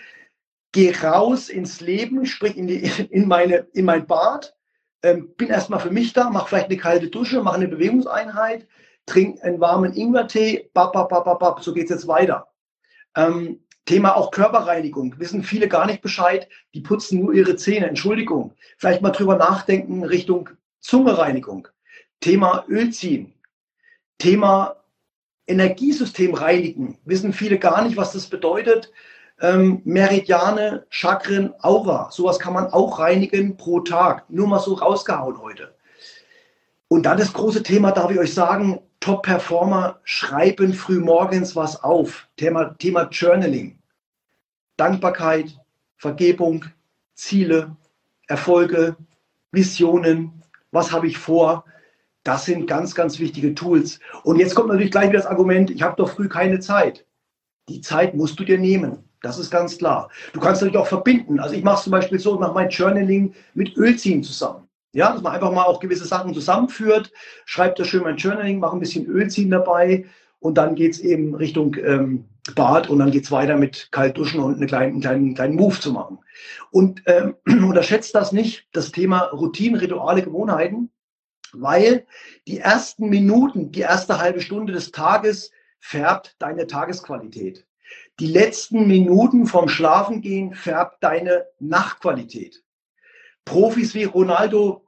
geh raus ins Leben, sprich in, die, in, meine, in mein Bad, ähm, bin erstmal für mich da, mach vielleicht eine kalte Dusche, mach eine Bewegungseinheit, trink einen warmen Ingwertee, bap, bap, bap, bap, so geht's jetzt weiter. Ähm, Thema auch Körperreinigung. Wissen viele gar nicht Bescheid. Die putzen nur ihre Zähne. Entschuldigung. Vielleicht mal drüber nachdenken Richtung Zungereinigung. Thema Öl ziehen. Thema Energiesystem reinigen. Wissen viele gar nicht, was das bedeutet. Ähm, Meridiane, Chakren, Aura. Sowas kann man auch reinigen pro Tag. Nur mal so rausgehauen heute. Und dann das große Thema, darf ich euch sagen, Top-Performer schreiben früh morgens was auf. Thema, Thema Journaling. Dankbarkeit, Vergebung, Ziele, Erfolge, Visionen, was habe ich vor. Das sind ganz, ganz wichtige Tools. Und jetzt kommt natürlich gleich wieder das Argument, ich habe doch früh keine Zeit. Die Zeit musst du dir nehmen. Das ist ganz klar. Du kannst natürlich auch verbinden. Also ich mache es zum Beispiel so, ich mache mein Journaling mit Ölziehen zusammen. Ja, dass man einfach mal auch gewisse Sachen zusammenführt, schreibt da schön mein Journaling, mache ein bisschen Ölziehen dabei und dann geht es eben Richtung ähm, Bad und dann geht es weiter mit Kaltduschen und einen kleinen, kleinen, kleinen Move zu machen. Und ähm, unterschätzt das nicht, das Thema Routinen, Rituale, Gewohnheiten, weil die ersten Minuten, die erste halbe Stunde des Tages färbt deine Tagesqualität. Die letzten Minuten vom Schlafengehen färbt deine Nachtqualität. Profis wie Ronaldo,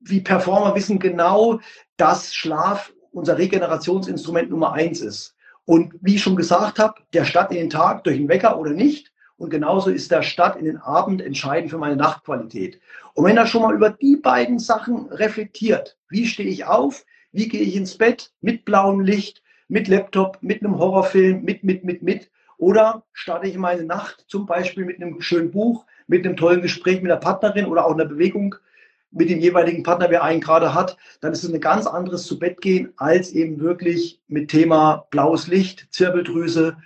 wie Performer wissen genau, dass Schlaf unser Regenerationsinstrument Nummer eins ist. Und wie ich schon gesagt habe, der Start in den Tag durch den Wecker oder nicht. Und genauso ist der Start in den Abend entscheidend für meine Nachtqualität. Und wenn er schon mal über die beiden Sachen reflektiert, wie stehe ich auf, wie gehe ich ins Bett mit blauem Licht, mit Laptop, mit einem Horrorfilm, mit, mit, mit, mit, oder starte ich meine Nacht zum Beispiel mit einem schönen Buch, mit einem tollen Gespräch mit der Partnerin oder auch einer Bewegung mit dem jeweiligen Partner, wer einen gerade hat, dann ist es ein ganz anderes zu Bett gehen, als eben wirklich mit Thema blaues Licht, Zirbeldrüse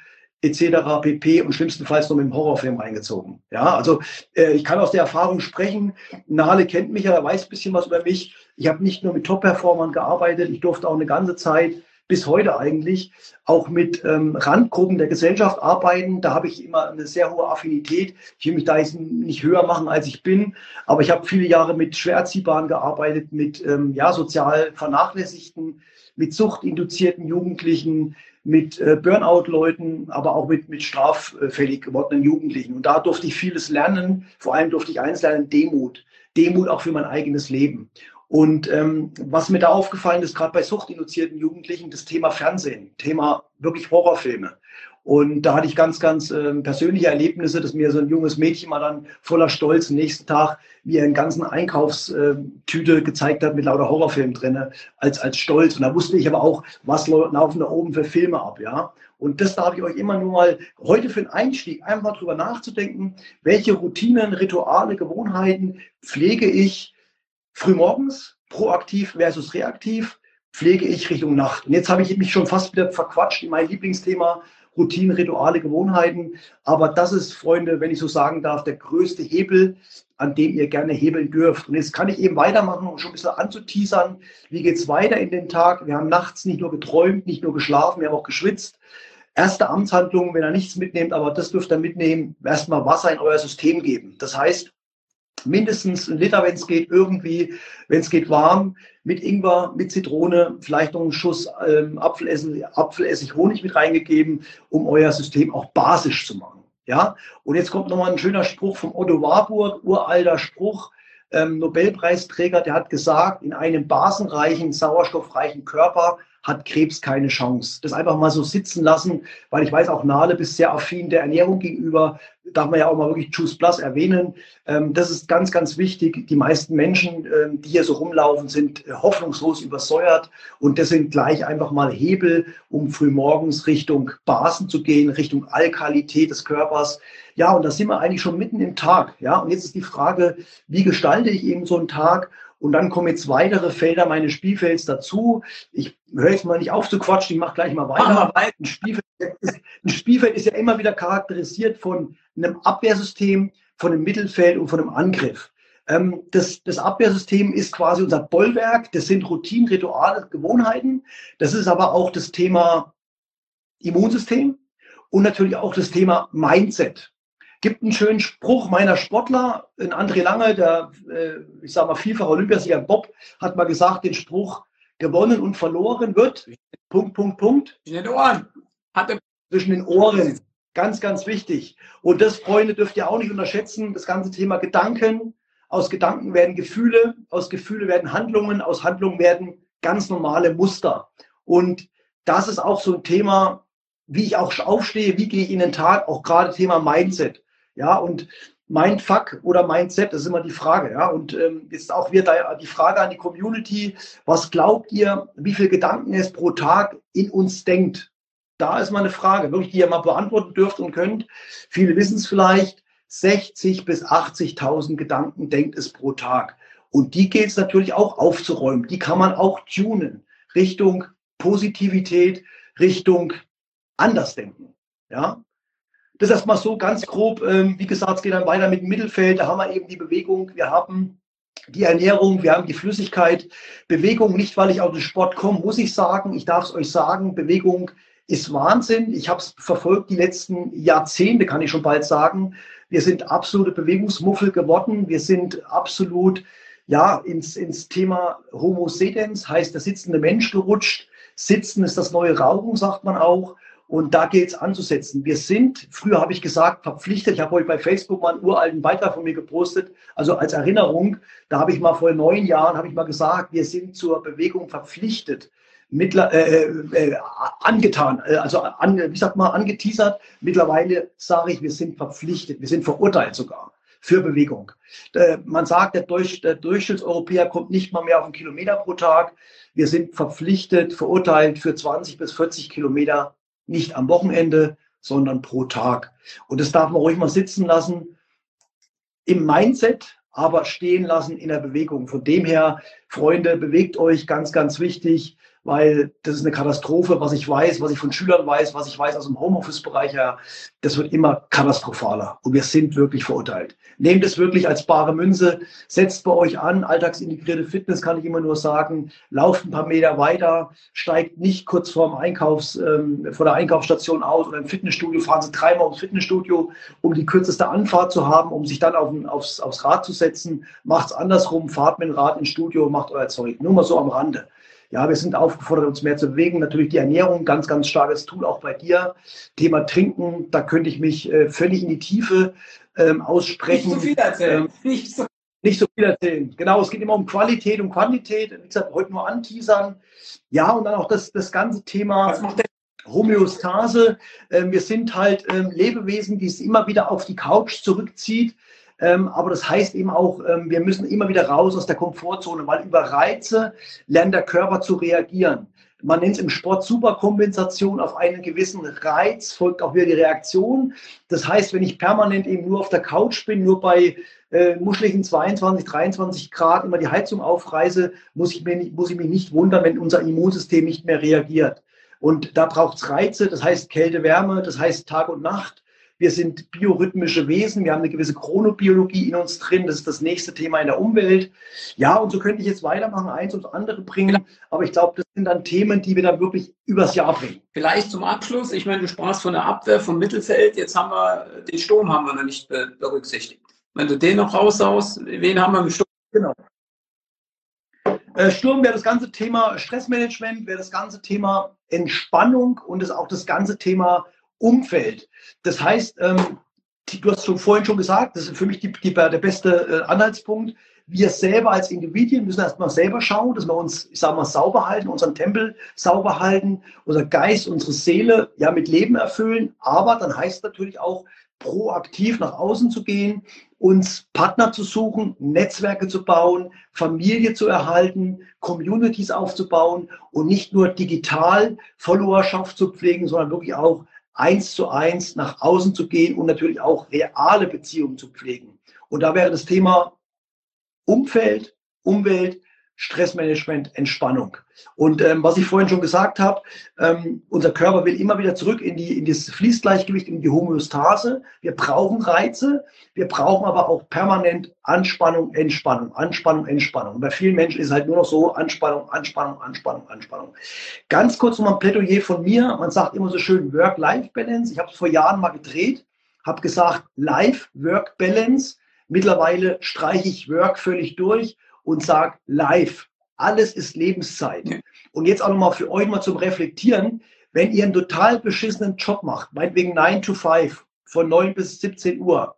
etc. pp. und schlimmstenfalls noch mit dem Horrorfilm reingezogen. Ja, also äh, ich kann aus der Erfahrung sprechen. Nale kennt mich ja, er weiß ein bisschen was über mich. Ich habe nicht nur mit Top-Performern gearbeitet, ich durfte auch eine ganze Zeit bis heute eigentlich auch mit ähm, Randgruppen der Gesellschaft arbeiten. Da habe ich immer eine sehr hohe Affinität. Ich will mich da jetzt nicht höher machen, als ich bin, aber ich habe viele Jahre mit Schwerziehbaren gearbeitet, mit ähm, ja, sozial vernachlässigten, mit suchtinduzierten Jugendlichen, mit äh, Burnout-Leuten, aber auch mit, mit straffällig gewordenen Jugendlichen. Und da durfte ich vieles lernen. Vor allem durfte ich eins lernen, Demut. Demut auch für mein eigenes Leben. Und ähm, was mir da aufgefallen ist, gerade bei suchtinduzierten Jugendlichen, das Thema Fernsehen, Thema wirklich Horrorfilme. Und da hatte ich ganz, ganz äh, persönliche Erlebnisse, dass mir so ein junges Mädchen mal dann voller Stolz nächsten Tag mir einen ganzen Einkaufstüte gezeigt hat mit lauter Horrorfilmen drinne als, als Stolz. Und da wusste ich aber auch, was laufen da oben für Filme ab, ja. Und das darf ich euch immer nur mal heute für den Einstieg einfach drüber nachzudenken, welche Routinen, Rituale, Gewohnheiten pflege ich, frühmorgens, proaktiv versus reaktiv, pflege ich Richtung Nacht. Und jetzt habe ich mich schon fast wieder verquatscht in mein Lieblingsthema Routinen, Rituale, Gewohnheiten. Aber das ist, Freunde, wenn ich so sagen darf, der größte Hebel, an dem ihr gerne hebeln dürft. Und jetzt kann ich eben weitermachen, um schon ein bisschen anzuteasern. Wie geht es weiter in den Tag? Wir haben nachts nicht nur geträumt, nicht nur geschlafen, wir haben auch geschwitzt. Erste Amtshandlung, wenn ihr nichts mitnehmt, aber das dürft ihr mitnehmen, erstmal Wasser in euer System geben. Das heißt, mindestens ein Liter, wenn es geht, irgendwie, wenn es geht, warm, mit Ingwer, mit Zitrone, vielleicht noch einen Schuss ähm, Apfelessig, Apfelessig, Honig mit reingegeben, um euer System auch basisch zu machen. Ja, und jetzt kommt nochmal ein schöner Spruch vom Otto Warburg, uralter Spruch, ähm, Nobelpreisträger, der hat gesagt, in einem basenreichen, sauerstoffreichen Körper hat Krebs keine Chance. Das einfach mal so sitzen lassen, weil ich weiß, auch Nale bist sehr affin der Ernährung gegenüber. Darf man ja auch mal wirklich Juice Plus erwähnen. Ähm, das ist ganz, ganz wichtig. Die meisten Menschen, ähm, die hier so rumlaufen, sind äh, hoffnungslos übersäuert. Und das sind gleich einfach mal Hebel, um frühmorgens Richtung Basen zu gehen, Richtung Alkalität des Körpers. Ja, und da sind wir eigentlich schon mitten im Tag. Ja, und jetzt ist die Frage, wie gestalte ich eben so einen Tag? Und dann kommen jetzt weitere Felder meines Spielfelds dazu. Ich höre jetzt mal nicht auf zu quatschen, ich mache gleich mal weiter. Mal weiter. Ein, Spielfeld ist, ein Spielfeld ist ja immer wieder charakterisiert von einem Abwehrsystem, von einem Mittelfeld und von einem Angriff. Ähm, das, das Abwehrsystem ist quasi unser Bollwerk, das sind Routinen, Rituale, Gewohnheiten. Das ist aber auch das Thema Immunsystem. und natürlich auch das Thema Mindset. Gibt einen schönen Spruch meiner Sportler, ein André Lange, der, äh, ich sage mal, vielfach Olympiasieger Bob, hat mal gesagt, den Spruch, gewonnen und verloren wird, Punkt, Punkt, Punkt. Zwischen den Ohren. Hatte zwischen den Ohren. Ganz, ganz wichtig. Und das, Freunde, dürft ihr auch nicht unterschätzen, das ganze Thema Gedanken. Aus Gedanken werden Gefühle, aus Gefühle werden Handlungen, aus Handlungen werden ganz normale Muster. Und das ist auch so ein Thema, wie ich auch aufstehe, wie gehe ich in den Tag, auch gerade Thema Mindset. Ja, und Mindfuck oder Mindset, das ist immer die Frage. Ja, und ähm, jetzt auch wieder die Frage an die Community: Was glaubt ihr, wie viele Gedanken es pro Tag in uns denkt? Da ist mal eine Frage, wirklich, die ihr mal beantworten dürft und könnt. Viele wissen es vielleicht. 60 bis 80.000 Gedanken denkt es pro Tag. Und die geht es natürlich auch aufzuräumen. Die kann man auch tunen. Richtung Positivität, Richtung Andersdenken. Ja, das erstmal so ganz grob. Ähm, wie gesagt, es geht dann weiter mit dem Mittelfeld. Da haben wir eben die Bewegung. Wir haben die Ernährung, wir haben die Flüssigkeit. Bewegung, nicht weil ich aus dem Sport komme, muss ich sagen. Ich darf es euch sagen, Bewegung ist Wahnsinn. Ich habe es verfolgt die letzten Jahrzehnte, kann ich schon bald sagen. Wir sind absolute Bewegungsmuffel geworden. Wir sind absolut ja, ins, ins Thema Homo sedens, heißt der sitzende Mensch gerutscht. Sitzen ist das neue Rauchen, sagt man auch. Und da gilt es anzusetzen. Wir sind, früher habe ich gesagt, verpflichtet. Ich habe heute bei Facebook mal einen uralten Beitrag von mir gepostet. Also als Erinnerung, da habe ich mal vor neun Jahren, habe ich mal gesagt, wir sind zur Bewegung verpflichtet. Mittler, äh, äh, äh angetan, äh, also an, wie sagt man, angeteasert. Mittlerweile sage ich, wir sind verpflichtet, wir sind verurteilt sogar für Bewegung. Äh, man sagt, der, Durch, der Durchschnittseuropäer kommt nicht mal mehr auf einen Kilometer pro Tag. Wir sind verpflichtet, verurteilt für 20 bis 40 Kilometer nicht am Wochenende, sondern pro Tag. Und das darf man ruhig mal sitzen lassen im Mindset, aber stehen lassen in der Bewegung. Von dem her, Freunde, bewegt euch ganz, ganz wichtig weil das ist eine Katastrophe, was ich weiß, was ich von Schülern weiß, was ich weiß aus dem Homeoffice-Bereich her. Das wird immer katastrophaler und wir sind wirklich verurteilt. Nehmt es wirklich als bare Münze, setzt bei euch an, alltagsintegrierte Fitness kann ich immer nur sagen, lauft ein paar Meter weiter, steigt nicht kurz vorm Einkaufs, ähm, vor der Einkaufsstation aus oder im Fitnessstudio, fahren Sie dreimal ums Fitnessstudio, um die kürzeste Anfahrt zu haben, um sich dann auf, aufs, aufs Rad zu setzen. Macht es andersrum, fahrt mit dem Rad ins Studio, macht euer Zeug. Nur mal so am Rande. Ja, wir sind aufgefordert, uns mehr zu bewegen. Natürlich die Ernährung, ganz, ganz starkes Tool auch bei dir. Thema Trinken, da könnte ich mich äh, völlig in die Tiefe ähm, aussprechen. Nicht so viel erzählen. Ähm, nicht, so. nicht so viel erzählen. Genau, es geht immer um Qualität und Quantität. Wie gesagt, heute nur anteasern. Ja, und dann auch das, das ganze Thema. Was macht der Homöostase. Ähm, wir sind halt ähm, Lebewesen, die es immer wieder auf die Couch zurückzieht. Ähm, aber das heißt eben auch, ähm, wir müssen immer wieder raus aus der Komfortzone, weil über Reize lernt der Körper zu reagieren. Man nennt es im Sport Superkompensation. Auf einen gewissen Reiz folgt auch wieder die Reaktion. Das heißt, wenn ich permanent eben nur auf der Couch bin, nur bei äh, muscheligen 22, 23 Grad immer die Heizung aufreiße, muss ich, mir muss ich mich nicht wundern, wenn unser Immunsystem nicht mehr reagiert. Und da braucht es Reize, das heißt Kälte, Wärme, das heißt Tag und Nacht. Wir sind biorhythmische Wesen. Wir haben eine gewisse Chronobiologie in uns drin. Das ist das nächste Thema in der Umwelt. Ja, und so könnte ich jetzt weitermachen, eins und andere bringen. Aber ich glaube, das sind dann Themen, die wir dann wirklich übers Jahr bringen. Vielleicht zum Abschluss. Ich meine, du sprachst von der Abwehr vom Mittelfeld. Jetzt haben wir den Sturm haben wir noch nicht berücksichtigt. Wenn du den noch raushaust, wen haben wir im Sturm? Genau. Äh, Sturm wäre das ganze Thema Stressmanagement, wäre das ganze Thema Entspannung und ist auch das ganze Thema Umfeld. Das heißt, ähm, du hast schon vorhin schon gesagt, das ist für mich die, die, der beste äh, Anhaltspunkt. Wir selber als Individuen müssen erstmal selber schauen, dass wir uns, ich sage mal, sauber halten, unseren Tempel sauber halten, unser Geist, unsere Seele ja mit Leben erfüllen. Aber dann heißt natürlich auch, proaktiv nach außen zu gehen, uns Partner zu suchen, Netzwerke zu bauen, Familie zu erhalten, Communities aufzubauen und nicht nur digital Followerschaft zu pflegen, sondern wirklich auch eins zu eins nach außen zu gehen und natürlich auch reale Beziehungen zu pflegen. Und da wäre das Thema Umfeld, Umwelt, Stressmanagement, Entspannung. Und ähm, was ich vorhin schon gesagt habe, ähm, unser Körper will immer wieder zurück in, die, in das Fließgleichgewicht, in die Homöostase. Wir brauchen Reize, wir brauchen aber auch permanent Anspannung, Entspannung, Anspannung, Entspannung. Und bei vielen Menschen ist es halt nur noch so Anspannung, Anspannung, Anspannung, Anspannung. Ganz kurz nochmal ein Plädoyer von mir. Man sagt immer so schön Work-Life-Balance. Ich habe es vor Jahren mal gedreht, habe gesagt Life-Work-Balance. Mittlerweile streiche ich Work völlig durch und sage live. Alles ist Lebenszeit. Und jetzt auch nochmal für euch mal zum Reflektieren. Wenn ihr einen total beschissenen Job macht, meinetwegen 9 to 5, von 9 bis 17 Uhr,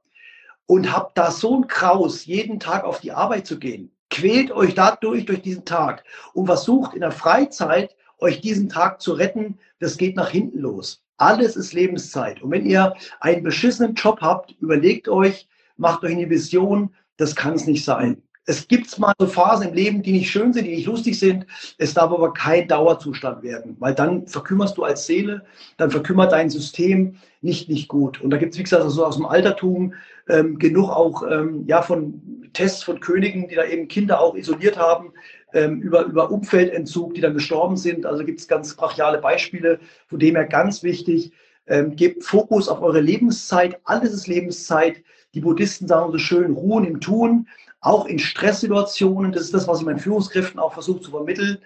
und habt da so ein Kraus, jeden Tag auf die Arbeit zu gehen, quält euch dadurch durch diesen Tag und versucht in der Freizeit euch diesen Tag zu retten, das geht nach hinten los. Alles ist Lebenszeit. Und wenn ihr einen beschissenen Job habt, überlegt euch, macht euch eine Vision, das kann es nicht sein. Es gibt mal so Phasen im Leben, die nicht schön sind, die nicht lustig sind. Es darf aber kein Dauerzustand werden, weil dann verkümmerst du als Seele, dann verkümmert dein System nicht, nicht gut. Und da gibt es, wie gesagt, also aus dem Altertum ähm, genug auch ähm, ja, von Tests von Königen, die da eben Kinder auch isoliert haben, ähm, über, über Umfeldentzug, die dann gestorben sind. Also gibt es ganz brachiale Beispiele, von dem her ganz wichtig, ähm, gebt Fokus auf eure Lebenszeit. Alles ist Lebenszeit. Die Buddhisten sagen so schön, ruhen im Tun auch in Stresssituationen, das ist das, was ich meinen Führungskräften auch versuche zu vermitteln,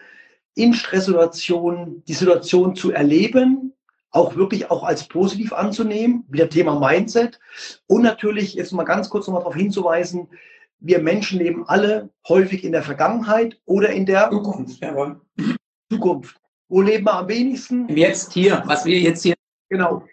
in Stresssituationen die Situation zu erleben, auch wirklich auch als positiv anzunehmen, wieder Thema Mindset. Und natürlich, jetzt mal ganz kurz nochmal darauf hinzuweisen, wir Menschen leben alle häufig in der Vergangenheit oder in der Zukunft. Jawohl. Zukunft. Wo leben wir am wenigsten? Jetzt hier, was wir jetzt hier. Genau.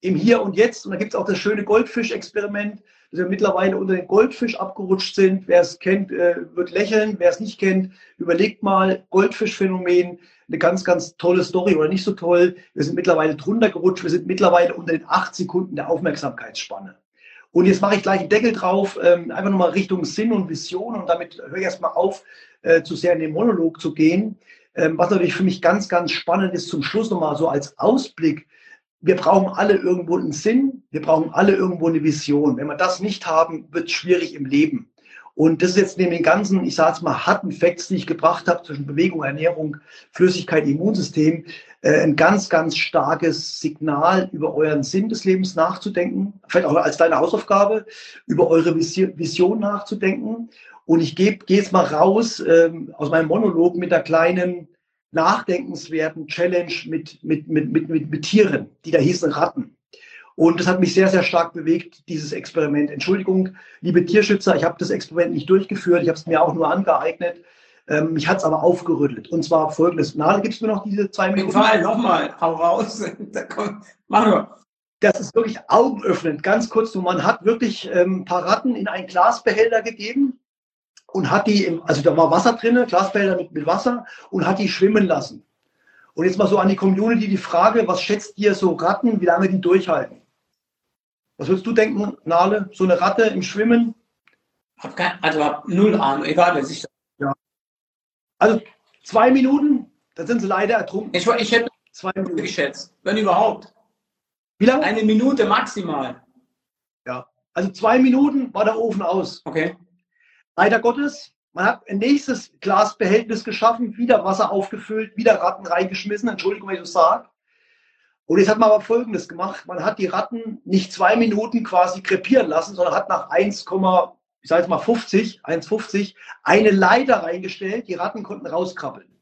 Im Hier und Jetzt. Und da gibt es auch das schöne Goldfisch-Experiment dass wir mittlerweile unter den Goldfisch abgerutscht sind. Wer es kennt, äh, wird lächeln. Wer es nicht kennt, überlegt mal, Goldfischphänomen, eine ganz, ganz tolle Story oder nicht so toll. Wir sind mittlerweile drunter gerutscht. Wir sind mittlerweile unter den acht Sekunden der Aufmerksamkeitsspanne. Und jetzt mache ich gleich einen Deckel drauf, ähm, einfach nochmal Richtung Sinn und Vision und damit höre ich erstmal auf, äh, zu sehr in den Monolog zu gehen. Ähm, was natürlich für mich ganz, ganz spannend ist, zum Schluss nochmal so als Ausblick wir brauchen alle irgendwo einen Sinn, wir brauchen alle irgendwo eine Vision. Wenn wir das nicht haben, wird es schwierig im Leben. Und das ist jetzt neben den ganzen, ich sage es mal, harten Facts, die ich gebracht habe, zwischen Bewegung, Ernährung, Flüssigkeit, Immunsystem, äh, ein ganz, ganz starkes Signal über euren Sinn des Lebens nachzudenken, vielleicht auch als deine Hausaufgabe, über eure Vision nachzudenken. Und ich gehe geh jetzt mal raus ähm, aus meinem Monolog mit der kleinen nachdenkenswerten Challenge mit, mit, mit, mit, mit, mit Tieren, die da hießen Ratten. Und das hat mich sehr, sehr stark bewegt, dieses Experiment. Entschuldigung, liebe Tierschützer, ich habe das Experiment nicht durchgeführt, ich habe es mir auch nur angeeignet. Ähm, mich hat es aber aufgerüttelt. Und zwar folgendes. Nale, gibst du mir noch diese zwei Minuten? Fall, nochmal, hau raus. da kommt, mach nur. Das ist wirklich augenöffnend. Ganz kurz, man hat wirklich ähm, ein paar Ratten in einen Glasbehälter gegeben und hat die, im, also da war Wasser drin, Glasbehälter mit, mit Wasser und hat die schwimmen lassen. Und jetzt mal so an die Community die Frage, was schätzt ihr so Ratten, wie lange die durchhalten? Was würdest du denken, Nale? So eine Ratte im Schwimmen? Hab kein, also hab null Ahnung, egal, wer sich Ja. Also zwei Minuten, da sind sie leider ertrunken. Ich, ich hätte zwei Minuten geschätzt, wenn überhaupt. Wie lange? Eine Minute maximal. Ja. Also zwei Minuten war der Ofen aus. Okay. Leider Gottes, man hat ein nächstes Glasbehältnis geschaffen, wieder Wasser aufgefüllt, wieder Ratten reingeschmissen, Entschuldigung, wenn ich das sage. Und jetzt hat man aber Folgendes gemacht. Man hat die Ratten nicht zwei Minuten quasi krepieren lassen, sondern hat nach 1, ich sage jetzt mal 50, 1,50 eine Leiter reingestellt. Die Ratten konnten rauskrabbeln.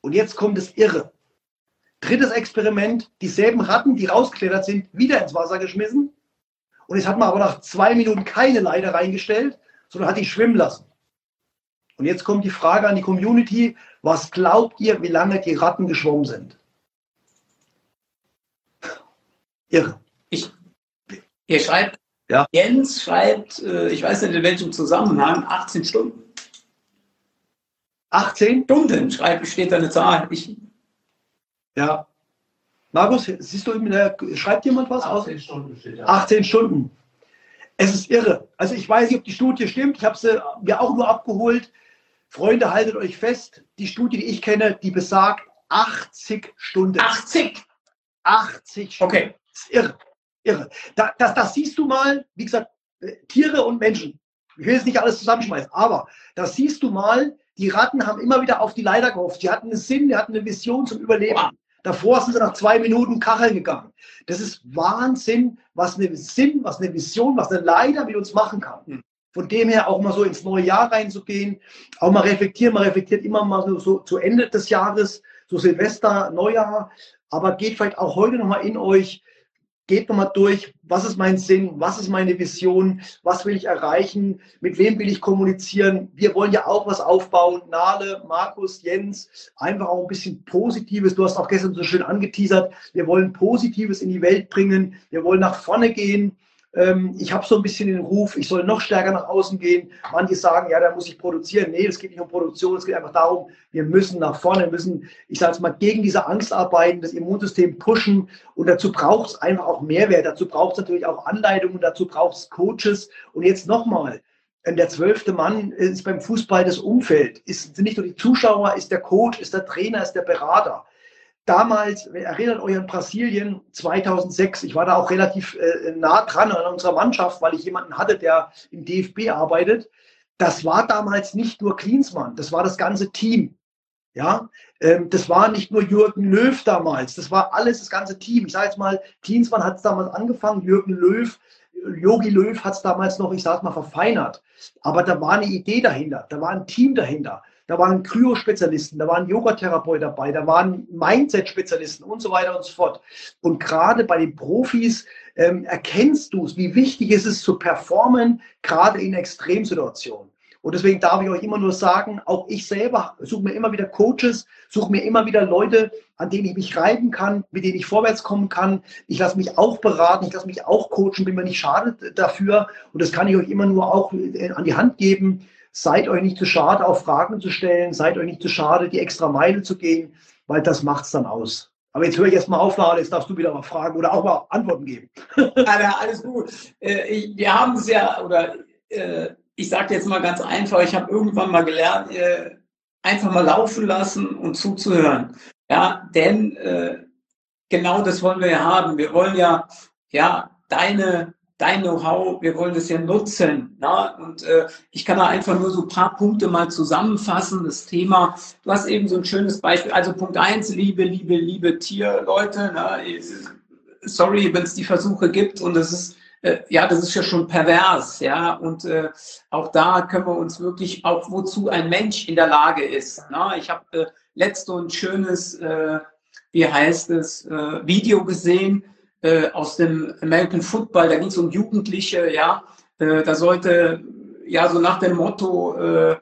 Und jetzt kommt das Irre. Drittes Experiment, dieselben Ratten, die rausgeklettert sind, wieder ins Wasser geschmissen. Und jetzt hat man aber nach zwei Minuten keine Leiter reingestellt, sondern hat die schwimmen lassen. Und jetzt kommt die Frage an die Community, was glaubt ihr, wie lange die Ratten geschwommen sind? Irre. Ich, ihr schreibt, ja. Jens schreibt, äh, ich weiß nicht in welchem Zusammenhang, 18 Stunden. 18 Stunden, schreibt, steht da eine Zahl. Ich, ja. Markus, siehst du, schreibt jemand was 18 aus? Stunden steht da. 18 Stunden. Es ist irre. Also ich weiß nicht, ob die Studie stimmt. Ich habe sie mir auch nur abgeholt. Freunde, haltet euch fest. Die Studie, die ich kenne, die besagt 80 Stunden. 80? 80 Stunden. Okay. Das ist irre. Irre. Da, das, das siehst du mal, wie gesagt, äh, Tiere und Menschen. Ich will jetzt nicht alles zusammenschmeißen, aber das siehst du mal, Die Ratten haben immer wieder auf die Leiter gehofft. Sie hatten einen Sinn, die hatten eine Vision zum Überleben. Davor sind sie nach zwei Minuten Kacheln gegangen. Das ist Wahnsinn, was eine Sinn, was eine Vision, was eine Leiter mit uns machen kann. Hm. Von dem her auch mal so ins neue Jahr reinzugehen, auch mal reflektieren. Man reflektiert immer mal so, so zu Ende des Jahres, so Silvester, Neujahr. Aber geht vielleicht auch heute nochmal in euch, geht nochmal durch, was ist mein Sinn, was ist meine Vision, was will ich erreichen, mit wem will ich kommunizieren. Wir wollen ja auch was aufbauen. Nale, Markus, Jens, einfach auch ein bisschen Positives. Du hast auch gestern so schön angeteasert. Wir wollen Positives in die Welt bringen. Wir wollen nach vorne gehen ich habe so ein bisschen den Ruf, ich soll noch stärker nach außen gehen. Manche sagen, ja, da muss ich produzieren. Nee, es geht nicht um Produktion, es geht einfach darum, wir müssen nach vorne, müssen, ich sage es mal, gegen diese Angst arbeiten, das Immunsystem pushen und dazu braucht es einfach auch Mehrwert. Dazu braucht es natürlich auch Anleitungen, dazu braucht es Coaches. Und jetzt nochmal, ähm, der zwölfte Mann ist beim Fußball das Umfeld, ist, sind nicht nur die Zuschauer, ist der Coach, ist der Trainer, ist der Berater damals, erinnert euch an Brasilien 2006, ich war da auch relativ äh, nah dran an unserer Mannschaft, weil ich jemanden hatte, der im DFB arbeitet. Das war damals nicht nur Klinsmann, das war das ganze Team. Ja, ähm, das war nicht nur Jürgen Löw damals, das war alles das ganze Team. Ich sage jetzt mal, Klinsmann hat es damals angefangen, Jürgen Löw, Yogi Löw hat es damals noch, ich sage mal, verfeinert. Aber da war eine Idee dahinter, da war ein Team dahinter. Da waren Kryo-Spezialisten, da waren Yoga-Therapeuten dabei, da waren Mindset-Spezialisten und so weiter und so fort. Und gerade bei den Profis ähm, erkennst du es, wie wichtig es ist zu performen, gerade in Extremsituationen. Und deswegen darf ich euch immer nur sagen, auch ich selber suche mir immer wieder Coaches, suche mir immer wieder Leute, an denen ich mich reiben kann, mit denen ich vorwärts kommen kann. Ich lasse mich auch beraten, ich lasse mich auch coachen, bin mir nicht schade dafür. Und das kann ich euch immer nur auch äh, an die Hand geben. Seid euch nicht zu schade, auch Fragen zu stellen. Seid euch nicht zu schade, die extra Meile zu gehen, weil das macht es dann aus. Aber jetzt höre ich erstmal auf, Lara, jetzt darfst du wieder mal fragen oder auch mal Antworten geben. Ja, alles gut. Äh, wir haben es ja, oder äh, ich sage jetzt mal ganz einfach, ich habe irgendwann mal gelernt, äh, einfach mal laufen lassen und zuzuhören. Ja, denn genau das wollen wir ja haben. Wir wollen ja, ja, deine dein Know-how, wir wollen das ja nutzen. Na? Und äh, ich kann da einfach nur so ein paar Punkte mal zusammenfassen. Das Thema, du hast eben so ein schönes Beispiel. Also Punkt eins, Liebe, Liebe, Liebe Tierleute. Na? Sorry, wenn es die Versuche gibt und das ist äh, ja, das ist ja schon pervers, ja. Und äh, auch da können wir uns wirklich, auch wozu ein Mensch in der Lage ist. Na? Ich habe äh, letzte ein schönes, äh, wie heißt es, äh, Video gesehen äh, aus dem American Football, da ging es um Jugendliche, ja, äh, da sollte, ja, so nach dem Motto, äh,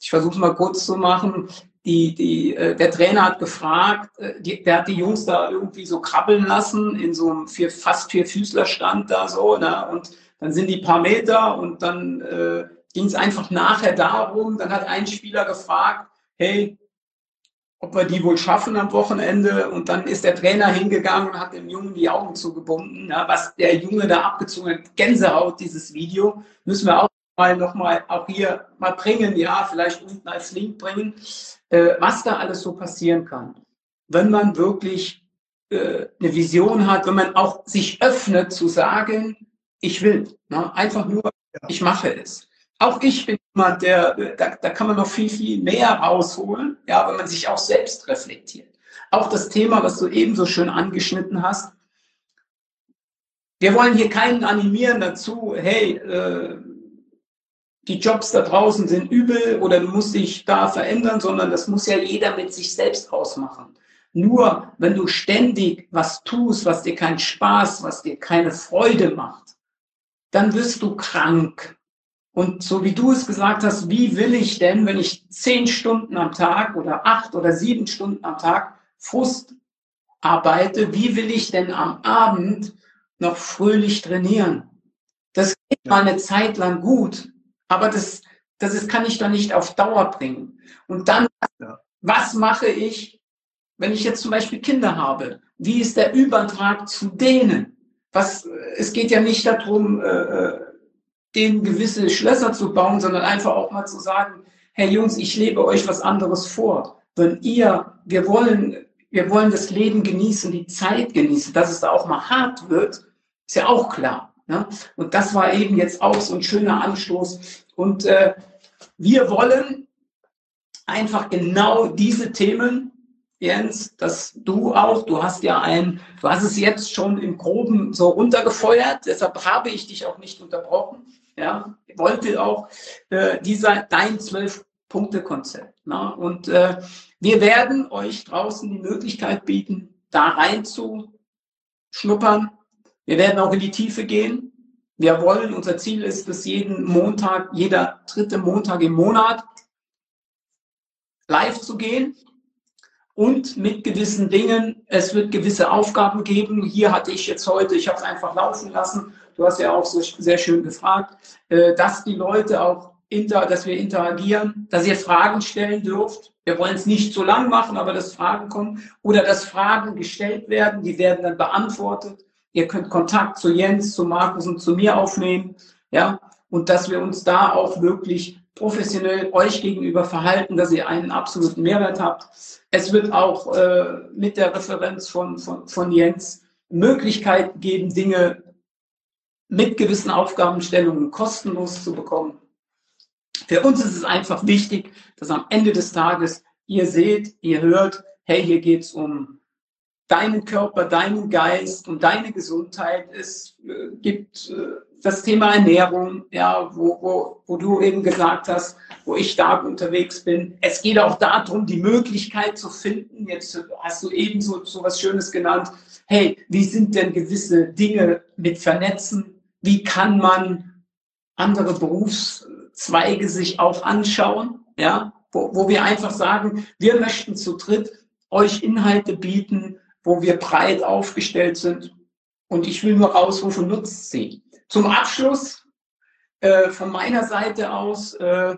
ich versuche es mal kurz zu machen, die, die, äh, der Trainer hat gefragt, äh, die, der hat die Jungs da irgendwie so krabbeln lassen in so einem vier, fast vier Füßlerstand da so, ne? und dann sind die paar Meter und dann äh, ging es einfach nachher darum, dann hat ein Spieler gefragt, hey, ob wir die wohl schaffen am Wochenende. Und dann ist der Trainer hingegangen und hat dem Jungen die Augen zugebunden. Ja, was der Junge da abgezogen hat, Gänsehaut, dieses Video, müssen wir auch mal nochmal auch hier mal bringen, ja, vielleicht unten als Link bringen, äh, was da alles so passieren kann. Wenn man wirklich äh, eine Vision hat, wenn man auch sich öffnet zu sagen, ich will, ne? einfach nur, ich mache es. Auch ich bin jemand, der, da, da kann man noch viel, viel mehr rausholen, ja, wenn man sich auch selbst reflektiert. Auch das Thema, was du eben so schön angeschnitten hast. Wir wollen hier keinen animieren dazu, hey, äh, die Jobs da draußen sind übel oder du musst dich da verändern, sondern das muss ja jeder mit sich selbst ausmachen. Nur wenn du ständig was tust, was dir keinen Spaß, was dir keine Freude macht, dann wirst du krank. Und so wie du es gesagt hast, wie will ich denn, wenn ich zehn Stunden am Tag oder acht oder sieben Stunden am Tag Frust arbeite, wie will ich denn am Abend noch fröhlich trainieren? Das geht ja. mal eine Zeit lang gut, aber das, das ist, kann ich doch nicht auf Dauer bringen. Und dann, ja. was mache ich, wenn ich jetzt zum Beispiel Kinder habe? Wie ist der Übertrag zu denen? Was, es geht ja nicht darum, äh, äh denen gewisse Schlösser zu bauen, sondern einfach auch mal zu sagen, Herr Jungs, ich lebe euch was anderes vor. Wenn ihr, wir wollen, wir wollen das Leben genießen, die Zeit genießen, dass es da auch mal hart wird, ist ja auch klar. Ne? Und das war eben jetzt auch so ein schöner Anstoß. Und äh, wir wollen einfach genau diese Themen, Jens, dass du auch, du hast ja ein, du hast es jetzt schon im Groben so runtergefeuert, deshalb habe ich dich auch nicht unterbrochen. Ja, wollte auch äh, dieser dein Zwölf-Punkte-Konzept. Ne? Und äh, wir werden euch draußen die Möglichkeit bieten, da rein zu schnuppern. Wir werden auch in die Tiefe gehen. Wir wollen, unser Ziel ist es, jeden Montag, jeder dritte Montag im Monat live zu gehen und mit gewissen Dingen. Es wird gewisse Aufgaben geben. Hier hatte ich jetzt heute, ich habe es einfach laufen lassen. Du hast ja auch so sehr schön gefragt, äh, dass die Leute auch inter, dass wir interagieren, dass ihr Fragen stellen dürft. Wir wollen es nicht so lang machen, aber dass Fragen kommen oder dass Fragen gestellt werden, die werden dann beantwortet. Ihr könnt Kontakt zu Jens, zu Markus und zu mir aufnehmen, ja, und dass wir uns da auch wirklich professionell euch gegenüber verhalten, dass ihr einen absoluten Mehrwert habt. Es wird auch äh, mit der Referenz von, von, von Jens Möglichkeiten geben, Dinge mit gewissen Aufgabenstellungen kostenlos zu bekommen. Für uns ist es einfach wichtig, dass am Ende des Tages ihr seht, ihr hört, hey, hier geht es um deinen Körper, deinen Geist und deine Gesundheit. Es äh, gibt äh, das Thema Ernährung, ja, wo, wo, wo du eben gesagt hast, wo ich stark unterwegs bin. Es geht auch darum, die Möglichkeit zu finden. Jetzt hast du eben so, so was Schönes genannt. Hey, wie sind denn gewisse Dinge mit vernetzen? Wie kann man andere Berufszweige sich auch anschauen? Ja, wo, wo wir einfach sagen, wir möchten zu dritt euch Inhalte bieten, wo wir breit aufgestellt sind. Und ich will nur raus, wovon nutzt sie. Zum Abschluss äh, von meiner Seite aus äh,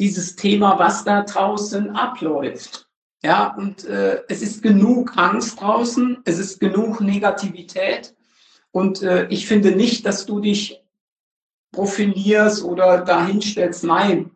dieses Thema, was da draußen abläuft. Ja, und äh, es ist genug Angst draußen, es ist genug Negativität. Und äh, ich finde nicht, dass du dich profilierst oder dahinstellst. Nein,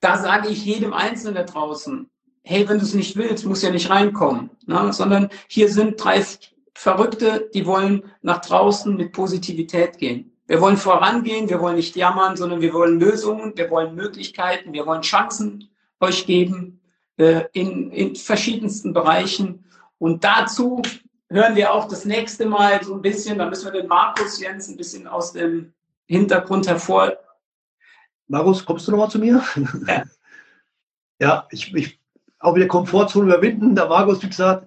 da sage ich jedem Einzelnen da draußen, hey, wenn du es nicht willst, muss ja nicht reinkommen, ne? sondern hier sind drei Verrückte, die wollen nach draußen mit Positivität gehen. Wir wollen vorangehen, wir wollen nicht jammern, sondern wir wollen Lösungen, wir wollen Möglichkeiten, wir wollen Chancen euch geben äh, in, in verschiedensten Bereichen. Und dazu hören wir auch das nächste Mal so ein bisschen, da müssen wir den Markus Jens ein bisschen aus dem Hintergrund hervor. Markus, kommst du nochmal zu mir? Ja, ja ich, ich auch wieder Komfortzone überwinden. Der Markus, wie gesagt,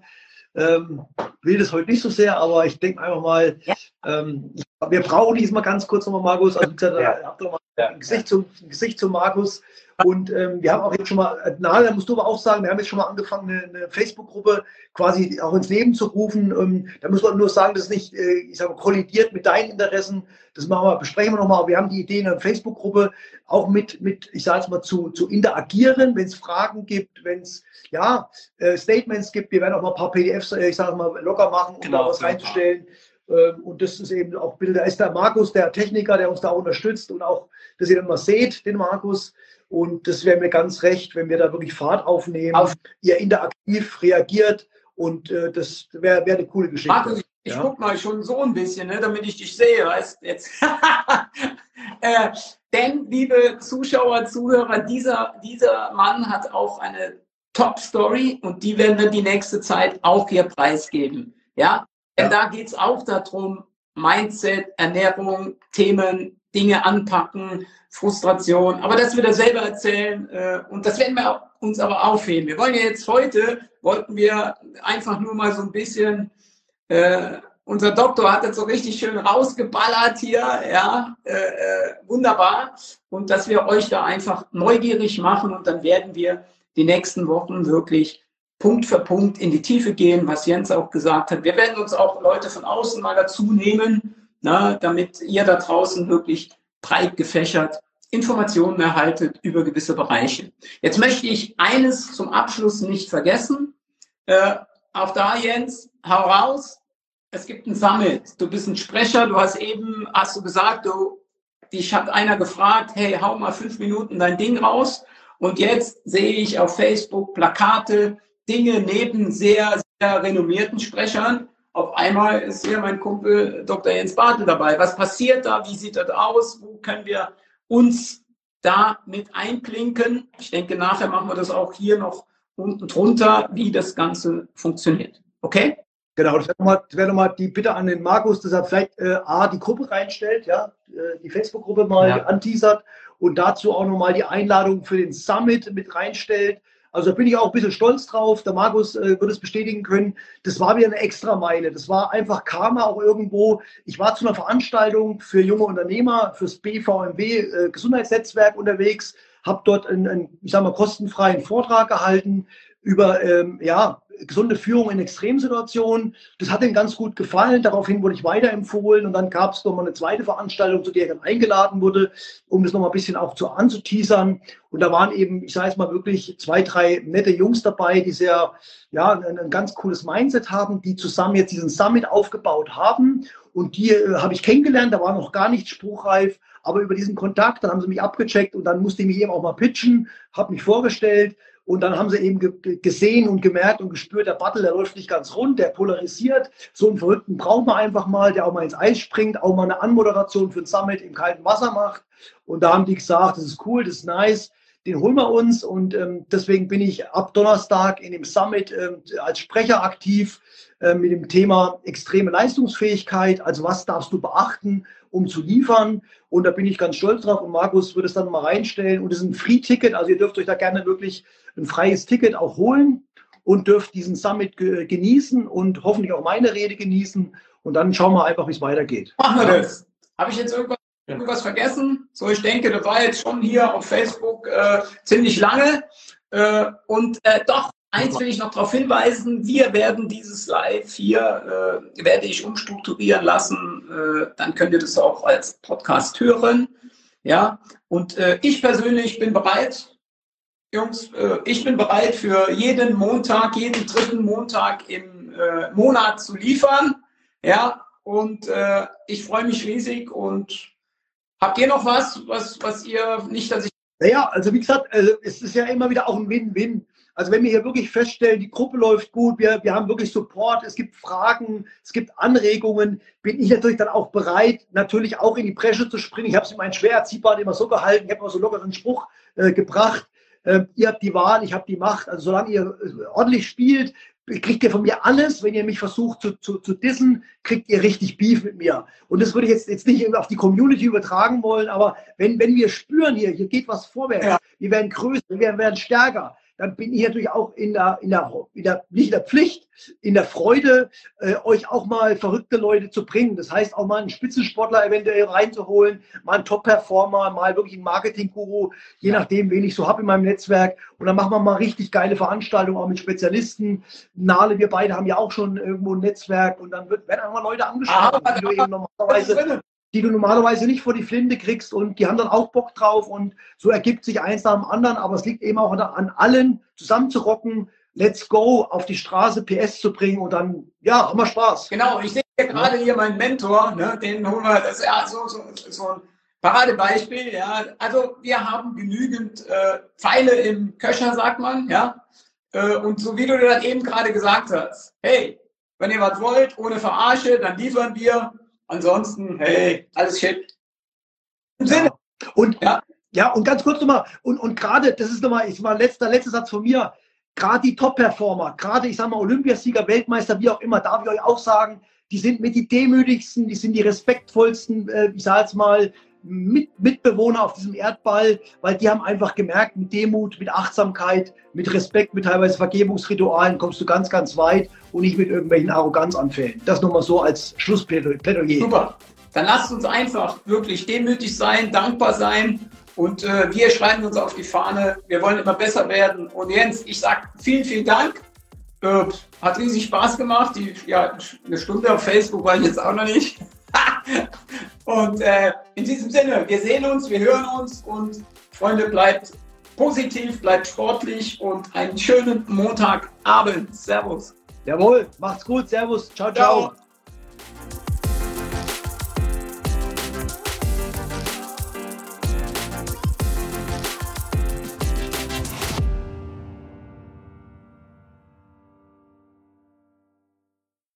ähm, will das heute nicht so sehr, aber ich denke einfach mal, ja. ähm, wir brauchen diesmal ganz kurz nochmal Markus. Also, gesagt, ja. habt doch mal ein Gesicht zum, ein Gesicht zum Markus. Und ähm, wir haben auch jetzt schon mal, äh, na, da musst du aber auch sagen, wir haben jetzt schon mal angefangen, eine, eine Facebook-Gruppe quasi auch ins Leben zu rufen. Ähm, da muss man nur sagen, dass es nicht, äh, ich sage, kollidiert mit deinen Interessen. Das machen wir, besprechen wir nochmal. Aber wir haben die Idee in der Facebook-Gruppe auch mit, mit, ich sage es mal, zu, zu interagieren, wenn es Fragen gibt, wenn es ja, äh, Statements gibt. Wir werden auch mal ein paar PDFs, äh, ich sage mal, locker machen, um genau, da was reinzustellen. Ähm, und das ist eben auch Bilder. Da ist der Markus, der Techniker, der uns da unterstützt und auch, dass ihr dann mal seht, den Markus. Und das wäre mir ganz recht, wenn wir da wirklich Fahrt aufnehmen, Auf. ihr interaktiv reagiert und äh, das wäre wär eine coole Geschichte. Markus, ich, ich ja? guck mal schon so ein bisschen, ne, damit ich dich sehe, weißt jetzt. äh, denn, liebe Zuschauer, Zuhörer, dieser, dieser Mann hat auch eine Top-Story und die werden wir die nächste Zeit auch hier preisgeben. Ja, denn da geht es auch darum, Mindset, Ernährung, Themen, Dinge anpacken, Frustration. Aber das wird er selber erzählen äh, und das werden wir uns aber aufheben. Wir wollen ja jetzt heute, wollten wir einfach nur mal so ein bisschen, äh, unser Doktor hat das so richtig schön rausgeballert hier, ja, äh, äh, wunderbar. Und dass wir euch da einfach neugierig machen und dann werden wir die nächsten Wochen wirklich Punkt für Punkt in die Tiefe gehen, was Jens auch gesagt hat. Wir werden uns auch Leute von außen mal dazu nehmen, na, damit ihr da draußen wirklich breit gefächert Informationen erhaltet über gewisse Bereiche. Jetzt möchte ich eines zum Abschluss nicht vergessen. Äh, auch da, Jens, hau raus. Es gibt ein Summit. Du bist ein Sprecher. Du hast eben, hast du gesagt, du, dich hat einer gefragt, hey, hau mal fünf Minuten dein Ding raus. Und jetzt sehe ich auf Facebook Plakate, Dinge neben sehr, sehr renommierten Sprechern auf einmal ist hier mein Kumpel Dr. Jens Bartel dabei. Was passiert da? Wie sieht das aus? Wo können wir uns da mit einklinken. Ich denke, nachher machen wir das auch hier noch unten drunter, wie das Ganze funktioniert. Okay? Genau, das wäre nochmal wär noch die Bitte an den Markus, dass er vielleicht äh, A, die Gruppe reinstellt, ja, äh, die Facebook-Gruppe mal ja. anteasert und dazu auch nochmal die Einladung für den Summit mit reinstellt. Also da bin ich auch ein bisschen stolz drauf. Der Markus äh, wird es bestätigen können. Das war wieder eine Extrameile. Das war einfach Karma auch irgendwo. Ich war zu einer Veranstaltung für junge Unternehmer, fürs BVMW äh, Gesundheitsnetzwerk unterwegs, habe dort einen, einen, ich sag mal, kostenfreien Vortrag gehalten über ähm, ja, gesunde Führung in Extremsituationen. Das hat ihm ganz gut gefallen. Daraufhin wurde ich weiterempfohlen und dann gab es nochmal eine zweite Veranstaltung, zu der ich dann eingeladen wurde, um das nochmal ein bisschen auch zu anzuteasern. Und da waren eben, ich sage es mal wirklich, zwei, drei nette Jungs dabei, die sehr, ja, ein, ein ganz cooles Mindset haben, die zusammen jetzt diesen Summit aufgebaut haben. Und die äh, habe ich kennengelernt, da war noch gar nicht spruchreif. Aber über diesen Kontakt, dann haben sie mich abgecheckt und dann musste ich mich eben auch mal pitchen, habe mich vorgestellt, und dann haben sie eben ge gesehen und gemerkt und gespürt, der Battle, der läuft nicht ganz rund, der polarisiert. So einen Verrückten braucht man einfach mal, der auch mal ins Eis springt, auch mal eine Anmoderation für ein Summit im kalten Wasser macht. Und da haben die gesagt, das ist cool, das ist nice, den holen wir uns. Und ähm, deswegen bin ich ab Donnerstag in dem Summit ähm, als Sprecher aktiv äh, mit dem Thema extreme Leistungsfähigkeit. Also was darfst du beachten, um zu liefern? Und da bin ich ganz stolz drauf. Und Markus wird es dann mal reinstellen. Und es ist ein Free-Ticket. Also ihr dürft euch da gerne wirklich ein freies Ticket auch holen und dürft diesen Summit genießen und hoffentlich auch meine Rede genießen. Und dann schauen wir einfach, wie es weitergeht. Machen wir das. Habe ich jetzt irgendwas, irgendwas, vergessen? So, ich denke, das war jetzt schon hier auf Facebook äh, ziemlich lange. Äh, und äh, doch, eins will ich noch darauf hinweisen, wir werden dieses Live hier, äh, werde ich umstrukturieren lassen. Äh, dann könnt ihr das auch als Podcast hören. Ja, und äh, ich persönlich bin bereit, Jungs, äh, ich bin bereit für jeden Montag, jeden dritten Montag im äh, Monat zu liefern. Ja, und äh, ich freue mich riesig und habt ihr noch was, was, was ihr nicht, dass ich. Naja, also wie gesagt, also es ist ja immer wieder auch ein Win-Win. Also wenn wir hier wirklich feststellen, die Gruppe läuft gut, wir, wir haben wirklich Support, es gibt Fragen, es gibt Anregungen, bin ich natürlich dann auch bereit, natürlich auch in die Bresche zu springen. Ich habe es in meinem Schwererziehbaren immer so gehalten, ich habe immer so lockeren Spruch äh, gebracht äh, ihr habt die Wahl, ich habe die Macht. Also solange ihr äh, ordentlich spielt, kriegt ihr von mir alles. Wenn ihr mich versucht zu, zu, zu dissen, kriegt ihr richtig Beef mit mir. Und das würde ich jetzt, jetzt nicht auf die Community übertragen wollen, aber wenn, wenn wir spüren hier, hier geht was vorwärts, ja. wir werden größer, wir werden stärker, dann bin ich natürlich auch in der, in der, in der nicht in der Pflicht, in der Freude, äh, euch auch mal verrückte Leute zu bringen. Das heißt auch mal einen Spitzensportler eventuell reinzuholen, mal einen Top-Performer, mal wirklich einen Marketing-Guru, je ja. nachdem, wen ich so habe in meinem Netzwerk. Und dann machen wir mal richtig geile Veranstaltungen, auch mit Spezialisten. Nale, wir beide haben ja auch schon irgendwo ein Netzwerk und dann wird, werden auch mal Leute angeschaut, ah, die du eben normalerweise die du normalerweise nicht vor die Flinte kriegst und die haben dann auch Bock drauf und so ergibt sich eins nach dem anderen, aber es liegt eben auch an allen zusammenzurocken, let's go, auf die Straße PS zu bringen und dann, ja, haben wir Spaß. Genau, ich sehe gerade hier meinen Mentor, ne, den holen wir, das ist ja so, so, so ein Paradebeispiel, ja, also wir haben genügend äh, Pfeile im Köcher, sagt man, ja, äh, und so wie du das eben gerade gesagt hast, hey, wenn ihr was wollt, ohne Verarsche, dann liefern wir, Ansonsten, hey, alles shit. Im Sinne. Und ja, ja und ganz kurz nochmal, und, und gerade, das ist nochmal, ich mal letzter, letzter Satz von mir, gerade die Top-Performer, gerade ich sag mal Olympiasieger, Weltmeister, wie auch immer, darf ich euch auch sagen, die sind mit die demütigsten, die sind die respektvollsten, äh, ich sage jetzt mal, mit, Mitbewohner auf diesem Erdball, weil die haben einfach gemerkt, mit Demut, mit Achtsamkeit, mit Respekt, mit teilweise Vergebungsritualen kommst du ganz, ganz weit und nicht mit irgendwelchen Arroganzanfällen. Das nochmal so als Schlussplädoyer. Super. Dann lasst uns einfach wirklich demütig sein, dankbar sein und äh, wir schreiben uns auf die Fahne. Wir wollen immer besser werden. Und Jens, ich sage vielen, vielen Dank. Äh, hat riesig Spaß gemacht. Die, ja, eine Stunde auf Facebook war ich jetzt auch noch nicht. und äh, in diesem Sinne, wir sehen uns, wir hören uns und Freunde, bleibt positiv, bleibt sportlich und einen schönen Montagabend. Servus. Jawohl, macht's gut. Servus. ciao. ciao. ciao.